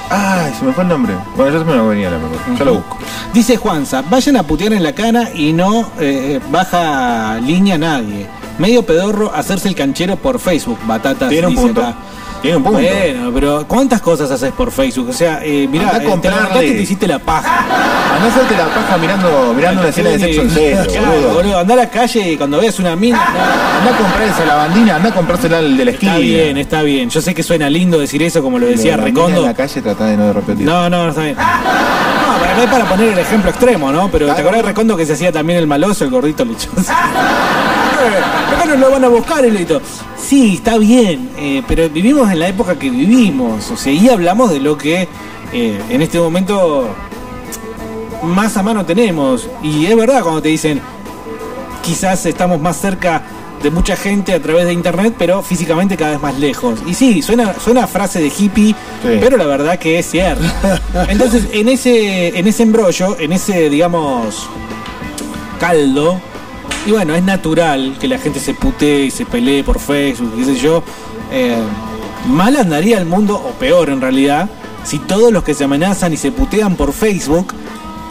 Ay, se me fue el nombre. Bueno, ya se me venía la memoria. Ya lo busco. Dice Juanza, vayan a putear en la cana y no eh, baja línea nadie. Medio pedorro hacerse el canchero por Facebook, batatas. Tiene un punto. acá. Tiene un punto. Bueno, pero ¿cuántas cosas haces por Facebook? O sea, eh, mirá, Andá a eh, te levantaste y te hiciste la paja. Andá a hacerte la paja mirando, mirando una escena de sexo en serio, boludo. boludo, andá a la calle y cuando veas una mina. Anda a comprar esa lavandina, anda a comprársela al de la esquina. Está bien, está bien. Yo sé que suena lindo decir eso, como lo decía Recondo. En la calle de no repetir. No, no, está bien. No, para, no es para poner el ejemplo extremo, ¿no? Pero ¿te acordás de Recondo que se hacía también el maloso, el gordito lechoso? Acá nos lo van a buscar el leito. Sí, está bien, eh, pero vivimos en la época que vivimos. O sea, y hablamos de lo que eh, en este momento más a mano tenemos. Y es verdad cuando te dicen, quizás estamos más cerca de mucha gente a través de internet, pero físicamente cada vez más lejos. Y sí, suena, suena a frase de hippie, pero la verdad que es cierto. [LAUGHS] Entonces, en ese, en ese embrollo, en ese, digamos, caldo, y bueno, es natural que la gente se putee y se pelee por Facebook, qué sé yo. eh, mal andaría el mundo, o peor en realidad, si todos los que se amenazan y se putean por Facebook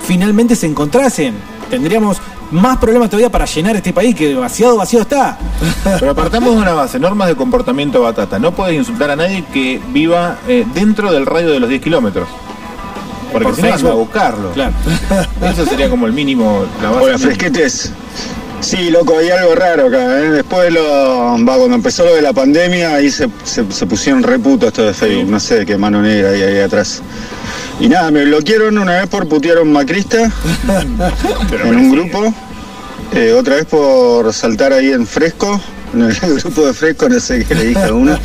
finalmente se encontrasen. Tendríamos más problemas todavía para llenar este país que demasiado vacío está. [LAUGHS] Pero apartamos de una base, normas de comportamiento batata. No puedes insultar a nadie que viva eh, dentro del radio de los 10 kilómetros. Porque Por si no a buscarlo. Claro. Eso sería como el mínimo, la base. Hola, fresquetes. Sí, loco, hay algo raro acá. ¿eh? Después, lo, va, cuando empezó lo de la pandemia, ahí se, se- se pusieron reputo esto de Facebook. No sé qué mano negra hay ahí atrás. Y nada, me bloquearon una vez por putear a un macrista [LAUGHS] en un grupo. eh, otra vez por saltar ahí en fresco, en el [LAUGHS] grupo de fresco, no sé qué le dije a uno.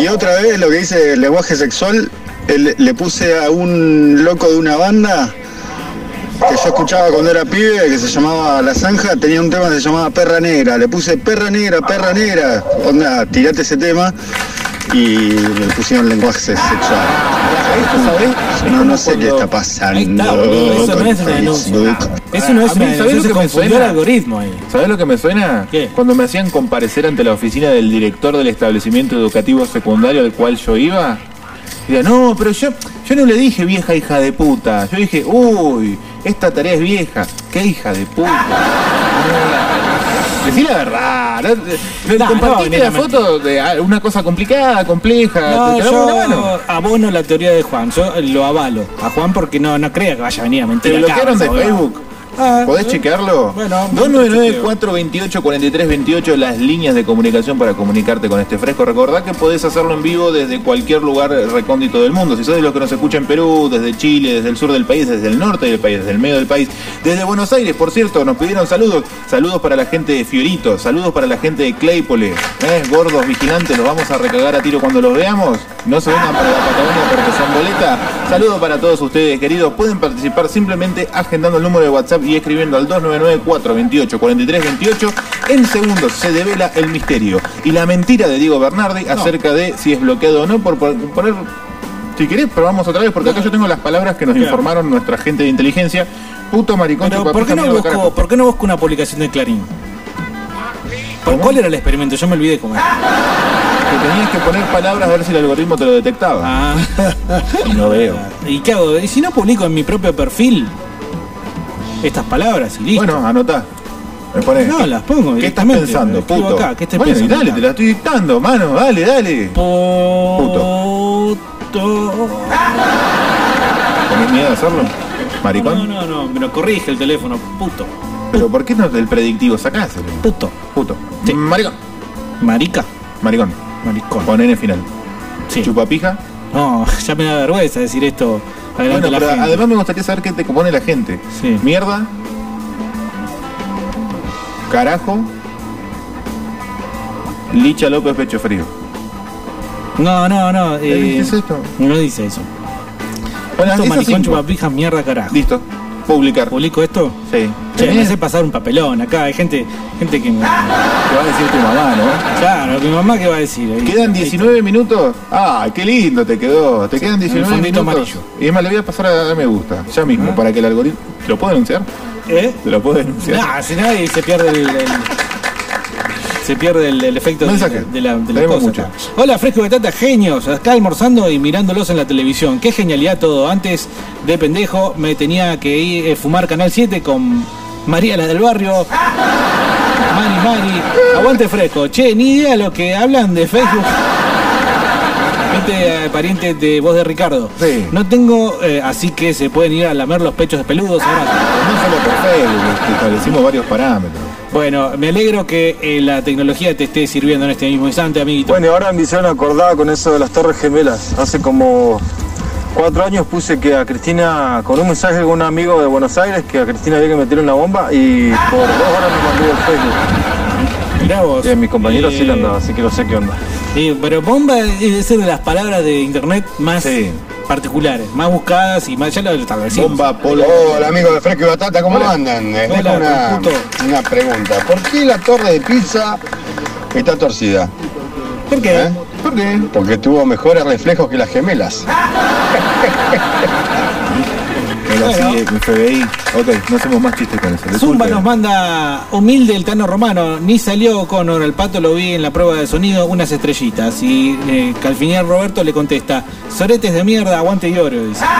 Y otra vez lo que dice el lenguaje sexual, el- le puse a un loco de una banda que yo escuchaba cuando era pibe, que se llamaba La Zanja, tenía un tema que se llamaba Perra Negra. Le puse Perra Negra, Perra Negra. Onda, tirate ese tema y le pusieron lenguaje sexual. esto, ¿sabés? No, no sé qué está pasando. Ahí está, boludo, eso no es una denuncia. Eso no es una ¿sabés denuncia, lo se que me el suena? algoritmo ahí. ¿Sabes lo que me suena? Cuando me hacían comparecer ante la oficina del director del establecimiento educativo secundario al cual yo iba. Decía, no, pero yo, yo no le dije vieja hija de puta. Yo dije, uy, esta tarea es vieja. ¿Qué hija de puta? [LAUGHS] Decí la verdad. ¿no? Compartiste no, la foto de ah, una cosa complicada, compleja. Yo abono la teoría de Juan, yo lo avalo a Juan porque no, no crea que vaya a venir a mentir ¿Te bloquearon de. Facebook? Ah, ¿Podés chequearlo? Bueno, 299-428-4328, las líneas de comunicación para comunicarte con este fresco. Recordá que podés hacerlo en vivo desde cualquier lugar recóndito del mundo. Si sos de los que nos escucha en Perú, desde Chile, desde el sur del país, desde el norte del país, desde el medio del país, desde Buenos Aires, por cierto, nos pidieron saludos. Saludos para la gente de Fiorito, saludos para la gente de Claypole. ¿eh? Gordos vigilantes, los vamos a recagar a tiro cuando los veamos. No se vengan para la Patagonia porque son boleta. Saludos para todos ustedes, queridos. Pueden participar simplemente agendando el número de WhatsApp y escribiendo al 299-428-4328. En segundos se devela el misterio y la mentira de Diego Bernardi acerca de si es bloqueado o no por poner... Si querés, probamos otra vez, porque acá yo tengo las palabras que nos Claro. informaron nuestra gente de inteligencia. Puto maricón, Pero ¿por qué, no busco. ¿por qué no busco una publicación de Clarín? ¿Por ¿Cuál era el experimento? Yo me olvidé cómo era. Que tenías que poner palabras a ver si el algoritmo te lo detectaba. Ah. Y no veo. [LAUGHS] ¿Y qué hago? ¿Y si no publico en mi propio perfil estas palabras y listo? Bueno, anotá. Me pones. No, las pongo ¿Qué estás pensando, puto? acá, ¿qué estás bueno, pensando dale, te la estoy dictando, mano, dale, dale. Puto. ¿Tenés miedo de hacerlo? ¿Maricón? No, no, no, me lo corrige el teléfono, puto. Pero ¿por qué no el predictivo sacáselo? Puto. Puto. Maricón. Marica. Maricón. Maricón. Con N final. Sí. ¿Chupapija? No, [LAUGHS] ya me da vergüenza decir esto adelante Bueno, pero gente. además me gustaría saber qué te compone la gente. Sí. Mierda. Carajo. Licha López Pecho Frío. No, no, no. ¿Qué Eh, es esto? No dice eso. Bueno, Esto maricón cinco. chupapija mierda carajo. Listo. Publicar. ¿Publico esto? Sí. Che, me hace pasar un papelón acá, hay gente, gente que me... Te va a decir tu mamá, ¿no? Claro, mi mamá qué va a decir. Ahí. Quedan 19 minutos. Ah, qué lindo te quedó. Te quedan 19 fondito minutos. amarillo. Y es más, le voy a pasar a dar me gusta. Ya mismo, para que el algoritmo. ¿Te lo puedo denunciar? ¿Eh? ¿Te lo puedo denunciar? Nah, si nadie se pierde el, el- se pierde el, el efecto de, Mensaje. de la, de la cosa mucho. Hola, Fresco de Tata, genios. Acá almorzando y mirándolos en la televisión. Qué genialidad todo. Antes de pendejo me tenía que ir a fumar Canal 7 con María la del barrio. Mari, Mari. Aguante fresco. Che, ni idea lo que hablan de Facebook. Gente eh, pariente de voz de Ricardo. Sí. No tengo, eh, así que se pueden ir a lamer los pechos de peludos. Abrazo. No solo por Facebook, este, establecimos varios parámetros. Bueno, me alegro que eh, la tecnología te esté sirviendo en este mismo instante, amiguito. Bueno, y ahora me hicieron acordar con eso de las Torres Gemelas. Hace como cuatro años puse que a Cristina, con un mensaje con un amigo de Buenos Aires, que a Cristina había que meter una bomba y por dos horas me mandó el Facebook. Mirá vos. Y a mis compañeros sí Eh, le andaba, así que no sé qué onda. Sí, pero bomba debe ser de las palabras de internet más particulares, más buscadas y más. Ya lo establecimos. Bomba, polo. Hola amigos de Fresco y Batata, ¿cómo Hola. andan? Les Hola, dejo una, puto. una pregunta. ¿Por qué la torre de pizza está torcida? ¿Por qué? ¿Eh? ¿Por qué? Porque tuvo mejores reflejos que las gemelas. [LAUGHS] Bueno. mi FBI. Ok, no hacemos más chistes con eso. Zumba nos manda humilde el Tano Romano. Ni salió Conor, el pato lo vi en la prueba de sonido, unas estrellitas. Y eh, Calfinier Roberto le contesta: Soretes de mierda, aguante y oro, dice. [LAUGHS]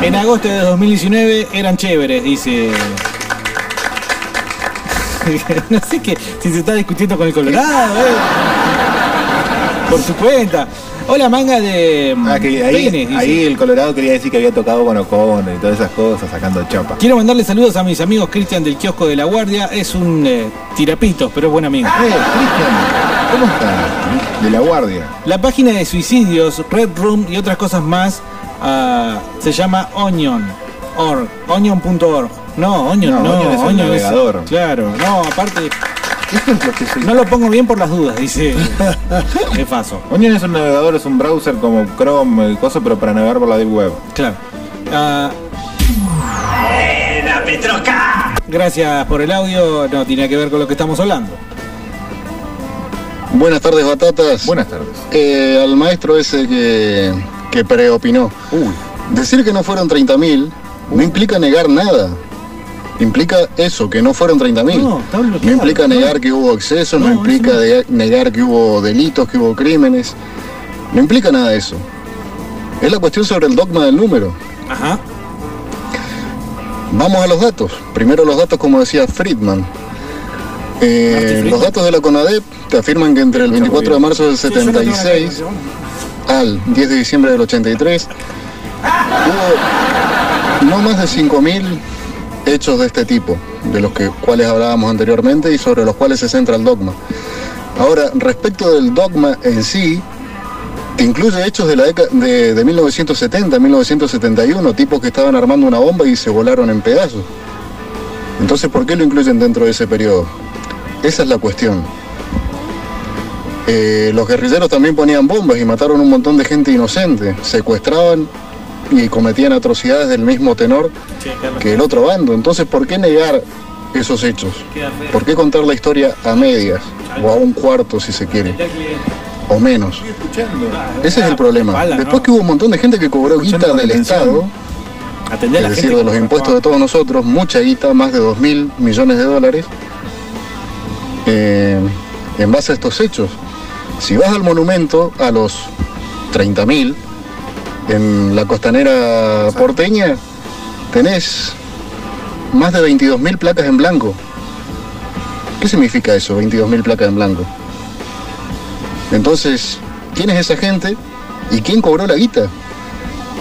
En agosto de 2019 eran chéveres, dice. [LAUGHS] no sé qué, si se está discutiendo con el Colorado, eh. Por su cuenta. Hola, manga de. Ah, que ahí, ahí el Colorado quería decir que había tocado con Ocon y todas esas cosas, sacando chapa. Quiero mandarle saludos a mis amigos Cristian del kiosco de la Guardia. Es un eh, tirapitos, pero es buen amigo. Eh, Cristian, ¿cómo estás? De la guardia. La página de suicidios, Red Room y otras cosas más ah, se llama Onion. Org, onion.org. No, Onion, No, no, Onion es el navegador. Claro, no, aparte. Es. [LAUGHS] No lo pongo bien por las dudas, dice. [LAUGHS] Qué paso. Onion es un navegador, es un browser como Chrome, el coso, pero para navegar por la Deep Web. Claro. Ah, ¡Buena, Petroca! gracias por el audio. No tiene que ver con lo que estamos hablando. Buenas tardes, batatas. Buenas tardes. Eh, al maestro ese que, que preopinó. Decir que no fueron 30.000 no implica negar nada. Implica eso, que no fueron 30.000. No, No, implica negar que hubo excesos, no, No, implica de- negar que hubo delitos, que hubo crímenes. No implica nada de eso. Es la cuestión sobre el dogma del número. Ajá. Vamos a los datos. Primero los datos, como decía Friedman. Eh, los datos de la CONADEP te afirman que entre el 24 de marzo del 76 al 10 de diciembre del 83 hubo no más de 5.000 hechos de este tipo, de los que, cuales hablábamos anteriormente y sobre los cuales se centra el dogma. Ahora, respecto del dogma en sí, incluye hechos de la década de, de 1970, 1971, tipos que estaban armando una bomba y se volaron en pedazos. Entonces, ¿por qué lo incluyen dentro de ese periodo? Esa es la cuestión. Eh, los guerrilleros también ponían bombas y mataron un montón de gente inocente, secuestraban y cometían atrocidades del mismo tenor que el otro bando. Entonces, ¿por qué negar esos hechos? ¿Por qué contar la historia a medias o a un cuarto si se quiere? O menos. Ese es el problema. Después que hubo un montón de gente que cobró guita del Estado, es decir, de los impuestos de todos nosotros, mucha guita, más de 2 mil millones de dólares, eh, en base a estos hechos. Si vas al monumento, a los 30 mil, en la costanera porteña, tenés más de 22 mil placas en blanco. ¿Qué significa eso, 22 mil placas en blanco? Entonces, ¿quién es esa gente y quién cobró la guita?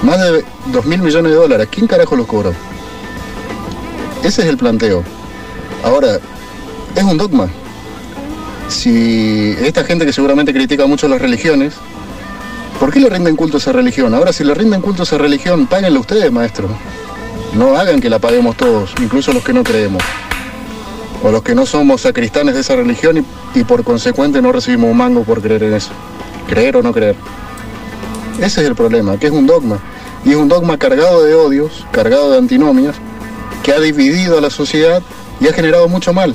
Más de 2 mil millones de dólares. ¿Quién carajo los cobró? Ese es el planteo. Ahora, es un dogma. Si esta gente que seguramente critica mucho las religiones, ¿por qué le rinden culto a esa religión? Ahora, si le rinden culto a esa religión, páguenla ustedes, maestro. No hagan que la paguemos todos, incluso los que no creemos. O los que no somos sacristanes de esa religión y, por consecuente no recibimos un mango por creer en eso. Creer o no creer. Ese es el problema, que es un dogma. Y es un dogma cargado de odios, cargado de antinomias, que ha dividido a la sociedad y ha generado mucho mal.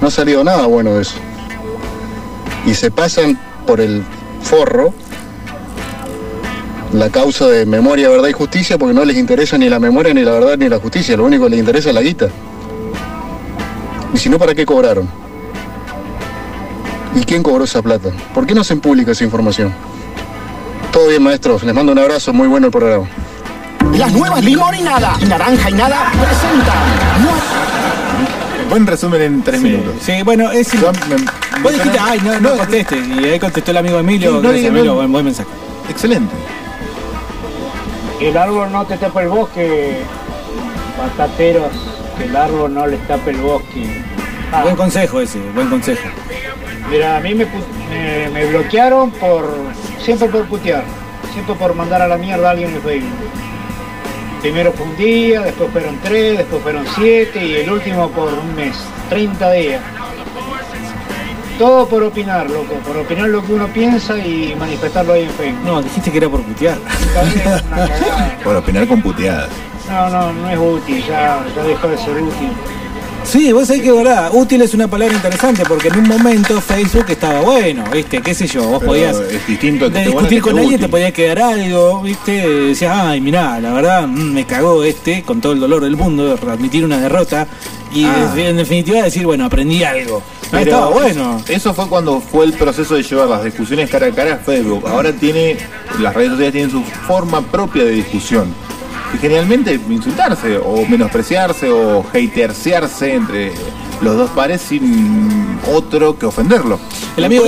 No ha salido nada bueno de eso. Y se pasan por el forro la causa de memoria, verdad y justicia porque no les interesa ni la memoria, ni la verdad, ni la justicia. Lo único que les interesa es la guita. Y si no, ¿para qué cobraron? ¿Y quién cobró esa plata? ¿Por qué no hacen pública esa información? Todo bien, maestros. Les mando un abrazo. Muy bueno el programa. Las nuevas limón y nada, naranja y nada presentan. Buen resumen en tres minutos. Sí, bueno, es. Vos dijiste, ay, no, no conteste. Y ahí contestó el amigo Emilio. Sí, no, gracias, no, Emilio, no. buen, buen mensaje. Excelente. El árbol no te tapa el bosque, patateros, que el árbol no les tape el bosque. Ah, Buen consejo ese, buen consejo. Mira, a mí me, me bloquearon por siempre por putear, siempre por mandar a la mierda a alguien en Facebook. Primero fue un día, después fueron tres, después fueron siete y el último por un mes, 30 días. Todo por opinar, loco, por opinar lo que uno piensa y manifestarlo ahí en Facebook. No, dijiste que era por putear. Por opinar con puteadas. No, no, no es útil, ya, ya dejó de ser útil. Sí, vos sabés que verdad, útil es una palabra interesante porque en un momento Facebook estaba bueno, ¿viste? ¿Qué sé yo? Vos Pero podías es distinto de discutir con alguien, te podía quedar algo, ¿viste? Decías, ay, mirá, la verdad, mm, me cagó este, con todo el dolor del mundo, admitir una derrota y Ah. en definitiva decir, bueno, aprendí algo. Pero estaba bueno. Eso fue cuando fue el proceso de llevar las discusiones cara a cara a Facebook. Ahora tiene, las redes sociales tienen su forma propia de discusión. Y generalmente insultarse o menospreciarse o hatersearse entre los dos pares sin otro que ofenderlo. El amigo,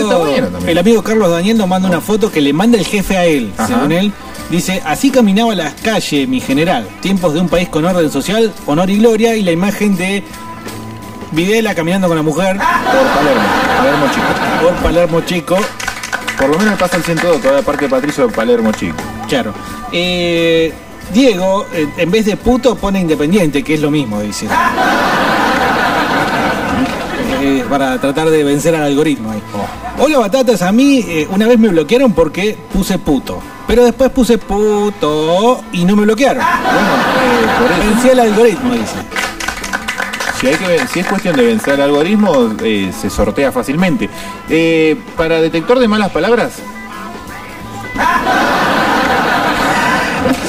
el amigo Carlos Daniel nos manda una foto que le manda el jefe a él, Ajá. según él. Dice, así caminaba las calles, mi general. Tiempos de un país con orden social, honor y gloria, y la imagen de Videla caminando con la mujer. Por Palermo, Palermo Chico. Por Palermo Chico. Por lo menos pasa el 102, toda la parte de Patricio de Palermo Chico. Claro. Eh, Diego, eh, en vez de puto, pone independiente, que es lo mismo, dice. [LAUGHS] Eh, para tratar de vencer al algoritmo ahí. Hola batatas, a mí eh, una vez me bloquearon porque puse puto. Pero después puse puto y no me bloquearon. Bueno, eh, vencí al algoritmo, dice. Si, hay que, si es cuestión de vencer al algoritmo, eh, se sortea fácilmente. Eh, para detector de malas palabras,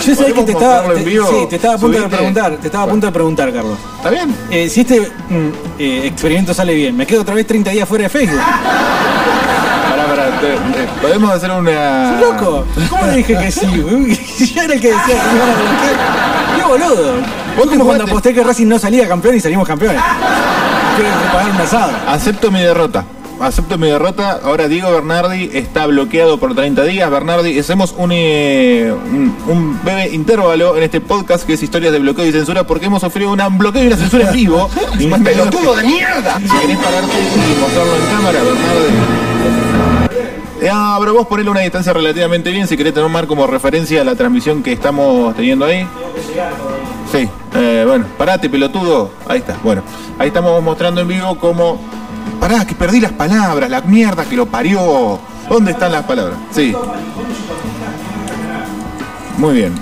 Yo sé que te estaba, te- vivo? sí, te estaba a punto de preguntar, te estaba a punto de preguntar, Carlos. ¿Está bien? Eh, si este mm, eh, experimento sale bien, me quedo otra vez 30 días fuera de Facebook. Pará, pará, te- eh, podemos hacer una. ¿Sos loco? ¿Cómo le dije que sí? Yo [LAUGHS] era el que decía que me iban a bloquear. ¡Qué boludo! Vos como cuando aposté que Racing no salía campeón y salimos campeones. Que pagar un asado. Acepto mi derrota. Acepto mi derrota. Ahora Diego Bernardi está bloqueado por 30 días. Bernardi, hacemos un, eh, un, un breve intervalo en este podcast que es Historias de Bloqueo y Censura porque hemos sufrido un bloqueo y una censura en vivo. [LAUGHS] Y más ¡Pelotudo de mierda! Si querés pararte y mostrarlo en cámara, Bernardi. Ah, pero vos ponele una distancia relativamente bien si querés tomar como referencia la transmisión que estamos teniendo ahí. Sí, eh, bueno, parate, pelotudo. Ahí está, bueno. Ahí estamos mostrando en vivo cómo. Pará, que perdí las palabras, la mierda que lo parió. ¿Dónde están las palabras? Sí. Muy bien.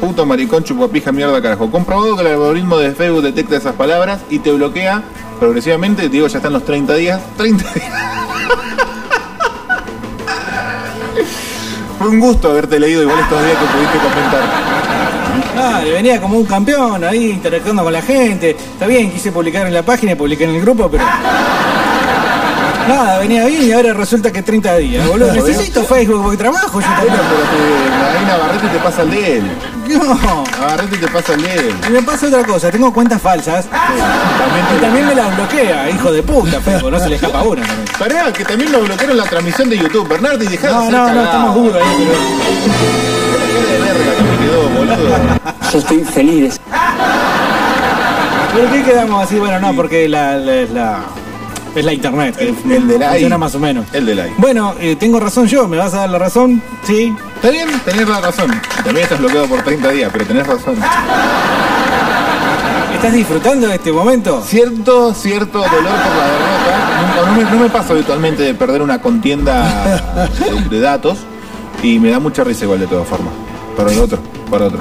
Puto maricón, chupapija, mierda, carajo. Comprobado que el algoritmo de Facebook detecta esas palabras y te bloquea progresivamente. Digo, ya están los 30 días. 30 días. [LAUGHS] Fue un gusto haberte leído igual estos días que pudiste comentar. Ah, venía como un campeón ahí interactuando con la gente. Está bien, quise publicar en la página y publiqué en el grupo, pero. [LAUGHS] Nada, venía bien y ahora resulta que 30 días, boludo. Necesito Facebook porque trabajo yo también. Pero ahí Navarrete te pasa el de él. No. Navarrete te pasa el de él. Y me pasa otra cosa, tengo cuentas falsas. y también me las bloquea, hijo de puta, Facebook, no se le escapa una. también. Pará, que también nos bloquearon la transmisión de YouTube. Bernardi, dejá de No, hacer no, no, cagada. estamos duros ahí, pero. [LAUGHS] Yo estoy feliz. ¿Por qué quedamos así? Bueno, no, porque la, la- es la- es la internet. que El del AI. Funciona más o menos. El del AI. Bueno, eh, tengo razón yo, ¿me vas a dar la razón? Sí. Está bien, tenés la razón. También estás bloqueado por 30 días, pero tenés razón. ¿Estás disfrutando de este momento? Cierto, cierto dolor por la derrota. Nunca- no, me, no me pasa habitualmente de perder una contienda de, de datos y me da mucha risa igual de todas formas. Para el otro, para otro.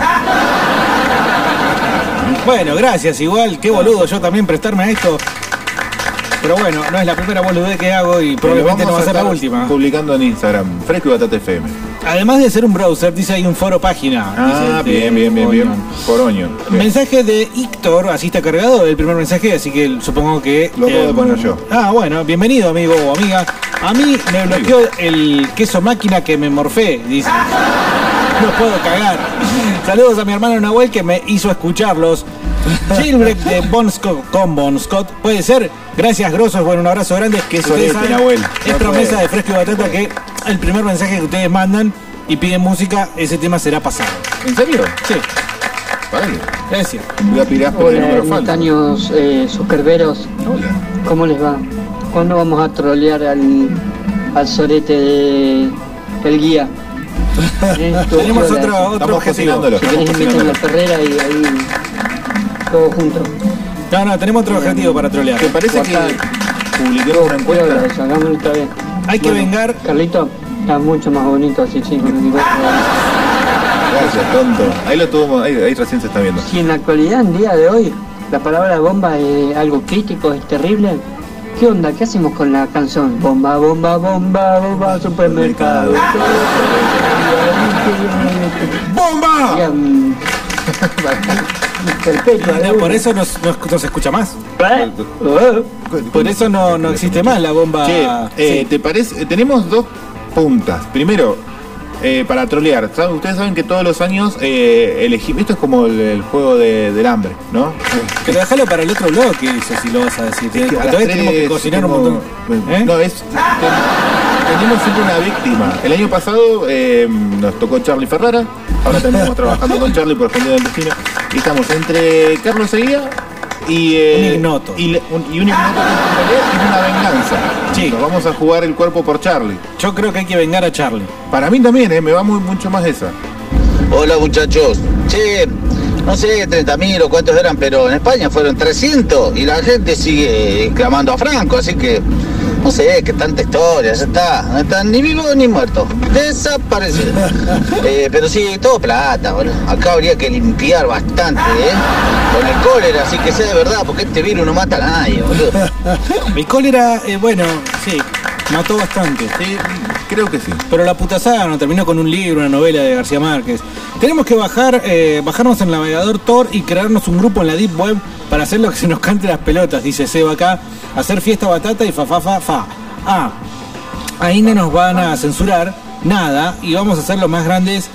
Bueno, gracias, igual, qué boludo yo también prestarme a esto. Pero bueno, no es la primera boludez que hago y probablemente no va a ser la última. Publicando en Instagram, Fresco y Batata FM. Además de ser un browser, dice hay un foro página. Ah, dice, bien, bien, bien, bien. Bien. Mensaje de Ictor, así está cargado el primer mensaje, así que supongo que. Lo acabo de poner yo. Ah, bueno, bienvenido amigo o amiga. A mí me bloqueó el queso máquina que me morfé, dice. No puedo cagar. Saludos a mi hermano Nahuel que me hizo escucharlos. Jailbreak de Bon Scott con Bon Scott. Puede ser. Gracias, grosos. Bueno, un abrazo grande. Qué Ustedes solete, saben, Nahuel. Es promesa de Fresco y Batata que el primer mensaje que ustedes mandan y piden música, ese tema será pasado. ¿En serio? Sí. Vale. Gracias. Voy a pirar por el Hola, eh, suscriberos. ¿Cómo les va? ¿Cuándo vamos a trolear al, al sorete de el guía? Tenemos otro, otro Estamos objetivo. cocinándolo. Si querés invitarme a Ferrera y ahí todos juntos. No, no, tenemos otro objetivo para trolear. ¿Te parece que publiquemos una encuesta? eso, otra vez. Hay que vengar. Carlito, está mucho más bonito así, sí, con el dibujo. Gracias, tonto. Ahí lo tuvo, ahí, ahí recién se está viendo. Si en la actualidad, en día de hoy, la palabra bomba es algo crítico, es terrible, ¿qué onda? ¿Qué hacemos con la canción? Bomba, bomba, bomba, bomba, supermercado. ¡Bomba! Perpetua, de No, por una. eso no se escucha más. ¿Eh? Por eso no, no existe más la bomba. Che, eh, Sí. ¿te parece? Eh, Tenemos dos puntas. Primero, eh, para trolear. ¿saben? Ustedes saben que todos los años eh, elegimos. Esto es como el, el juego de- del hambre, ¿no? Pero déjalo para el otro bloque, eso si lo vas a decir. Es que a Todavía tenemos que cocinar un tenemos- montón. ¿Eh? No, es. ten- tenemos siempre una víctima. El año pasado eh, nos tocó Charlie Ferrara. Ahora estamos [LAUGHS] trabajando con Charlie por escondida del destino. Y estamos entre Carlos Seguía y. eh, Un ignoto. Y, le- un, y un ignoto que en realidad es una venganza. Sí. Nos vamos a jugar el cuerpo por Charlie. Yo creo que hay que vengar a Charlie. Para mí también, eh, me va muy, mucho más esa. Hola muchachos. Che, no sé 30.000 o cuántos eran, pero en España fueron 300 y la gente sigue clamando a Franco, así que No sé, que tanta historia, ya está. No están ni vivos ni muertos. Desaparecidos. [LAUGHS] Eh, pero sí, todo plata, boludo. Acá habría que limpiar bastante, ¿eh? Con el cólera, así que sea de verdad, porque este virus no mata a nadie, boludo. [LAUGHS] El cólera, eh, bueno, sí, mató bastante. Sí, creo que sí. Pero la puta saga no terminó con un libro, una novela de García Márquez. Tenemos que bajar, eh, bajarnos el navegador Tor y crearnos un grupo en la Deep Web para hacer lo que se nos cante las pelotas, dice Seba acá. Hacer fiesta batata y fa fa fa fa. Ah, ahí no nos van a censurar nada y vamos a hacer los más grandes,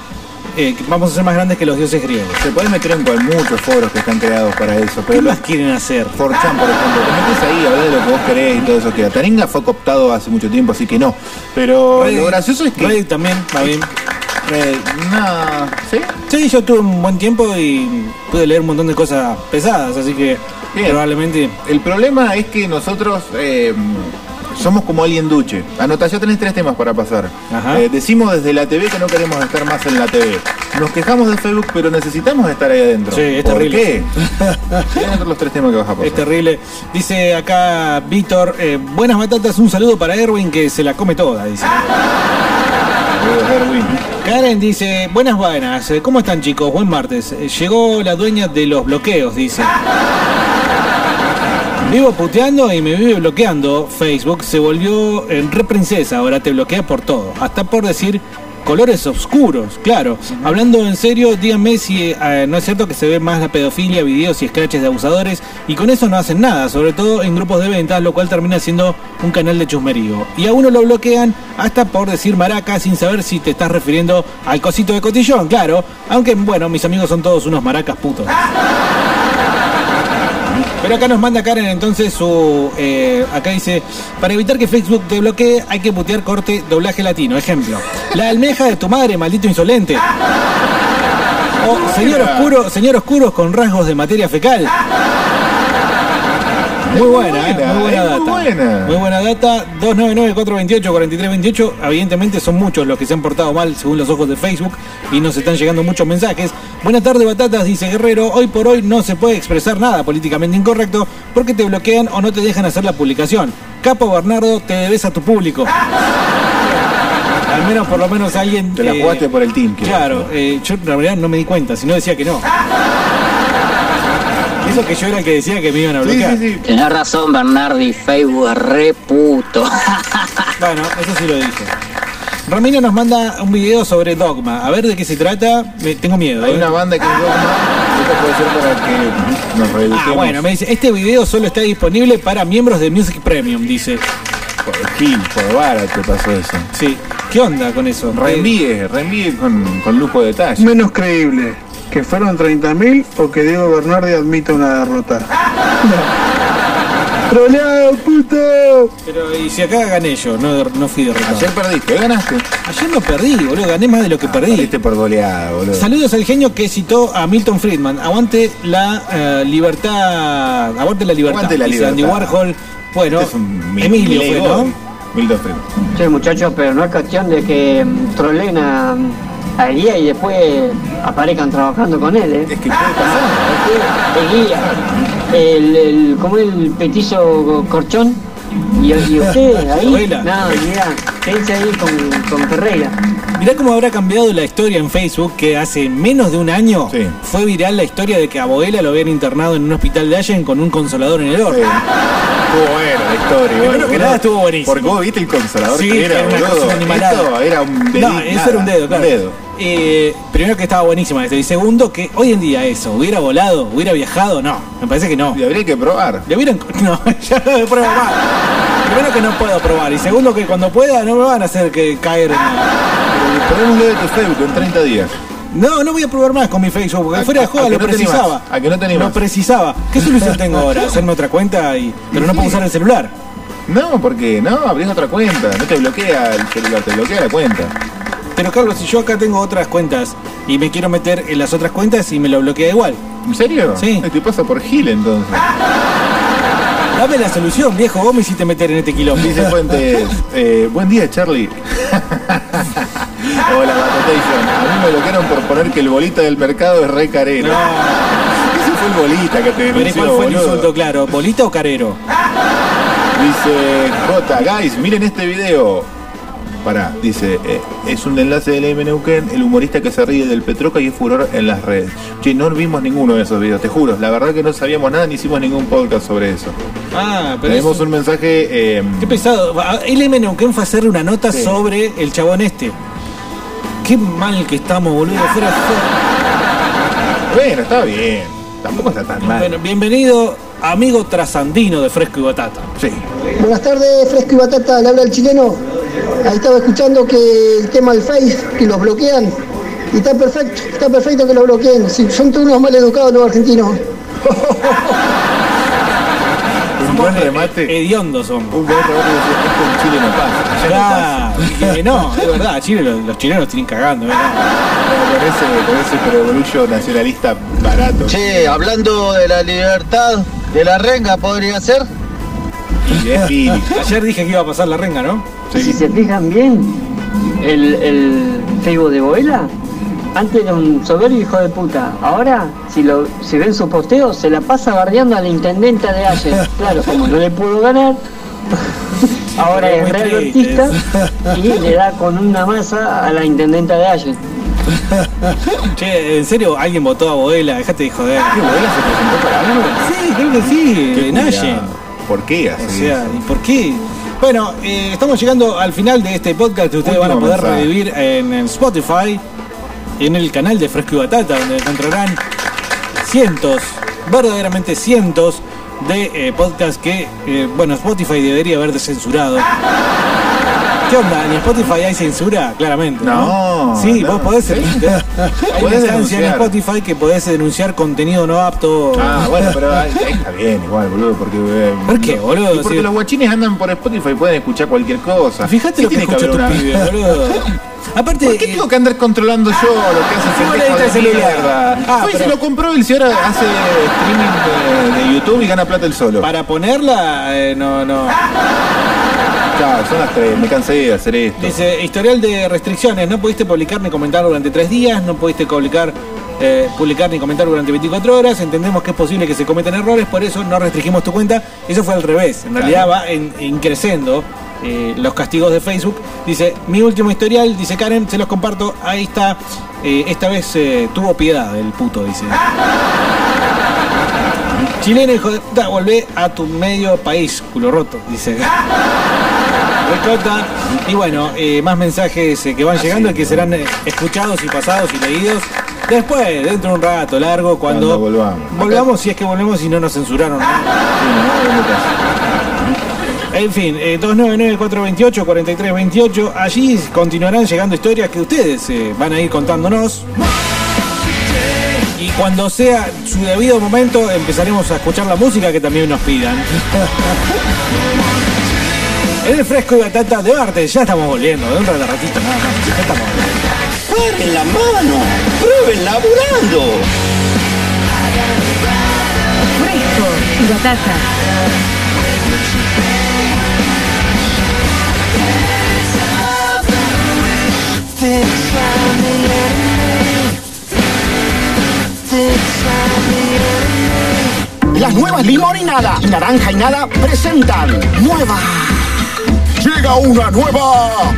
eh, vamos a ser más grandes que los dioses griegos. Se puede meter en cual- muchos foros que están creados para eso, ¿Qué pero más quieren hacer? Forchan, por ejemplo, te metes ahí, hablas de lo que vos querés y todo eso que Taringa fue cooptado hace mucho tiempo, así que no. Pero Reddit- lo gracioso es que. Reddit también, va bien. Reddit, no, ¿sí? Sí, yo tuve un buen tiempo y pude leer un montón de cosas pesadas, así que Bien. probablemente... El problema es que nosotros eh, somos como alguien duche. Anota, ya tenés tres temas para pasar. Eh, decimos desde la TV que no queremos estar más en la TV. Nos quejamos de Facebook, pero necesitamos estar ahí adentro. Sí, es ¿Por terrible. qué? [LAUGHS] Los tres temas que vas a pasar. Es terrible. Dice acá Víctor, eh, buenas batatas, un saludo para Erwin que se la come toda, dice. Karen dice, buenas buenas, ¿cómo están chicos? Buen martes. Eh, Llegó la dueña de los bloqueos, dice. Vivo puteando y me vive bloqueando. Facebook se volvió en re princesa, ahora te bloquea por todo. Hasta por decir colores oscuros, claro. Hablando en serio, díganme si eh, no es cierto que se ve más la pedofilia, videos y scratches de abusadores y con eso no hacen nada, sobre todo en grupos de ventas, lo cual termina siendo un canal de chusmerío. Y a uno lo bloquean hasta por decir maraca sin saber si te estás refiriendo al cosito de cotillón, claro. Aunque bueno, mis amigos son todos unos maracas putos. [LAUGHS] Pero acá nos manda Karen entonces su... eh, acá dice, para evitar que Facebook te bloquee hay que putear corte doblaje latino. Ejemplo, la almeja de tu madre, maldito insolente. O señor oscuro, señor oscuros con rasgos de materia fecal. Muy buena, eh, muy buena data. muy buena. Muy buena data. 299-428-4328. Evidentemente son muchos los que se han portado mal según los ojos de Facebook y nos están llegando muchos mensajes. Buenas tardes, batatas, dice Guerrero. Hoy por hoy no se puede expresar nada políticamente incorrecto porque te bloquean o no te dejan hacer la publicación. Capo Bernardo, te debes a tu público. [LAUGHS] Al menos, por lo menos alguien. Te la eh, jugaste por el team. Claro, eh, yo en realidad no me di cuenta, si no decía que no. [LAUGHS] Eso que yo era el que decía que me iban a bloquear. Tenés razón, Bernardi, Facebook es re puto. [LAUGHS] Bueno, eso sí lo dije. Romina nos manda un video sobre Dogma. A ver de qué se trata. Me- tengo miedo. Hay ¿eh? una banda que es Dogma, esto puede ser para que nos reeduquemos. Ah, bueno, me dice, este video solo está disponible para miembros de Music Premium, dice. Por Gil, por Vara te pasó eso. Sí. ¿Qué onda con eso? Reenvíe, reenvíe con, con lujo de detalle. Menos creíble que fueron 30.000 o que Diego Bernardi admita una derrota. [LAUGHS] ¡Troleado, puto! Pero, ¿y si acá gané yo? No, no fui derrotado. Ayer perdiste, hoy ganaste. Ayer no perdí, boludo. Gané más de lo que perdí. Perdiste por goleada, boludo. Saludos al genio que citó a Milton Friedman. Aguante la eh, libertad. Aguante la libertad. Aguante la dice Andy libertad. Warhol. Bueno, Este es un mi- Emilio fue, ¿no? Milton Friedman. Sí, muchachos, pero no es cuestión de que mm, troleen a, a Guía y después aparezcan trabajando con él, ¿eh? Es que pasar. El Guía, el, el, ¿cómo es el petizo corchón? Y, y usted ahí, Abuela. no, mira, pense ahí con, con Ferreira. Mirá cómo habrá cambiado la historia en Facebook, que hace menos de un año Sí. fue viral la historia de que a Boela lo habían internado en un hospital de Allen con un consolador en el orto. Estuvo buena la historia. Primero boludo. que nada estuvo buenísimo. Porque vos viste el consolador Sí, que era, era una cosa. Esto era un dedito. No, eso era un dedo, claro. Eh, primero que estaba buenísima esto. Y segundo, que hoy en día eso, hubiera volado, hubiera viajado, no. Me parece que no. Y habría que probar. Le hubieran. [LAUGHS] No, ya no pruebo más. Primero que no puedo probar. Y segundo que cuando pueda no me van a hacer que caer en la- Ponemos de tu Facebook en 30 días. No, no voy a probar más con mi Facebook, porque A- fuera de juego lo no precisaba. a que no te animás. Lo precisaba. ¿Qué solución tengo ahora? [LAUGHS] ¿Hacerme otra cuenta y. pero no puedo usar el celular? No, porque no, abrís otra cuenta. No te bloquea el celular, te bloquea la cuenta. Pero Carlos, si yo acá tengo otras cuentas y me quiero meter en las otras cuentas y me lo bloquea igual. ¿En serio? Sí. Te pasa por Gil entonces. Dame la solución, viejo, vos me hiciste meter en este quilombo. Dice Fuentes, eh, buen día Charlie. [LAUGHS] Hola Batatation. A mí me bloquearon por poner que el bolita del mercado es re carero. [LAUGHS] Ese fue el bolita que te Pero ¿y denunció, ¿cuál fue el boludo. insulto claro? ¿Bolita o carero? Dice J, guys, miren este video. Pará, dice, eh, es un enlace del M Neuquén, el humorista que se ríe del Petroca y es furor en las redes. Che, no vimos ninguno de esos videos, te juro. La verdad que no sabíamos nada ni hicimos ningún podcast sobre eso. Ah, pero Tenemos eso- un mensaje. eh, Qué pesado. Va, LM Neuquén fue a hacer una nota Sí. sobre el chabón este. Qué mal que estamos, boludo. Fuera. Bueno, está bien. Tampoco está tan mal. Bueno, bienvenido, amigo trasandino de Fresco y Batata. Sí. Buenas tardes, Fresco y Batata, le habla el chileno. Ahí estaba escuchando que el tema del Face, que los bloquean. Y está perfecto, está perfecto que lo bloqueen. Si son todos unos mal educados los argentinos. Un buen remate. Hediondos son. Un buen remate de Chile no pasa. allá no pasa. Que no, es verdad, Chile, los, los chilenos tienen cagando, ¿verdad? Con ese, con ese perogrullo nacionalista barato. Che, hablando de la libertad de la renga, podría ser. Y. Ayer dije que iba a pasar la renga, ¿no? Si se fijan bien, el, el Facebook de Boela antes era un soberbio hijo de puta. Ahora, si lo si ven sus posteos, se la pasa bardeando a la intendenta de Ayer. [LAUGHS] Claro, como no le pudo ganar, [LAUGHS] ahora es Muy re triste albertista y le da con una masa a la intendenta de Ayer. [LAUGHS] Che, ¿en serio alguien votó a Bodela? Dejate de joder. ¿Qué Bodela se presentó para algo? Sí, creo que sí, en. Allen. ¿Por qué así? O sea, ¿y por qué? Bueno, eh, estamos llegando al final de este podcast que ustedes van a poder mensaje. revivir en Spotify, en el canal de Fresco y Batata, donde encontrarán cientos, verdaderamente cientos de eh, podcasts que, eh, bueno, Spotify debería haber descensurado. ¿Qué onda? ¿En Spotify hay censura? Claramente. No. No, Sí, no. vos podés. [LAUGHS] ¿Sí? Hay una instancia en. Spotify que podés denunciar contenido no apto. Ah, bueno, pero ahí, está bien igual, boludo, porque... eh, ¿Por qué, boludo? y porque Sí. los guachines andan por Spotify y pueden escuchar cualquier cosa. Fíjate lo que escucha tu pibe, boludo. Aparte, ¿Por qué tengo que andar controlando yo lo que hace el celular. Ah, Fue y pero- se lo compró él, si ahora hace streaming de, de YouTube y gana plata él solo. Para ponerla, eh, no, no. Claro, son las tres, me cansé de hacer esto. Dice, historial de restricciones, no pudiste publicar ni comentar durante tres días, no pudiste publicar, eh, publicar ni comentar durante 24 horas, entendemos que es posible que se cometan errores, por eso no restringimos tu cuenta. Eso fue al revés, en realidad va en, increciendo eh, los castigos de Facebook. Dice, mi último historial, dice Karen, se los comparto, ahí está, eh, esta vez tuvo piedad el puto, dice. [LAUGHS] Chileno, hijo de puta, volvé a tu medio país, culo roto, dice. [LAUGHS] Y bueno, eh, más mensajes eh, que van llegando y que serán eh, escuchados y pasados y leídos después, dentro de un rato largo, cuando, Cuando volvamos. volvamos, si es que volvemos y no nos censuraron. ¿no? En fin, eh, 299-428-4328. Allí continuarán llegando historias que ustedes eh, van a ir contándonos. Y cuando sea su debido momento, empezaremos a escuchar la música que también nos pidan. [LAUGHS] El fresco y batata de arte, ya estamos volviendo, de un rato ratito nada más. Ya estamos volviendo. ¡Paren la mano! ¡Prueben laburando! Fresco y batata. Las nuevas limón y nada, naranja y nada presentan. Nueva. Llega una nueva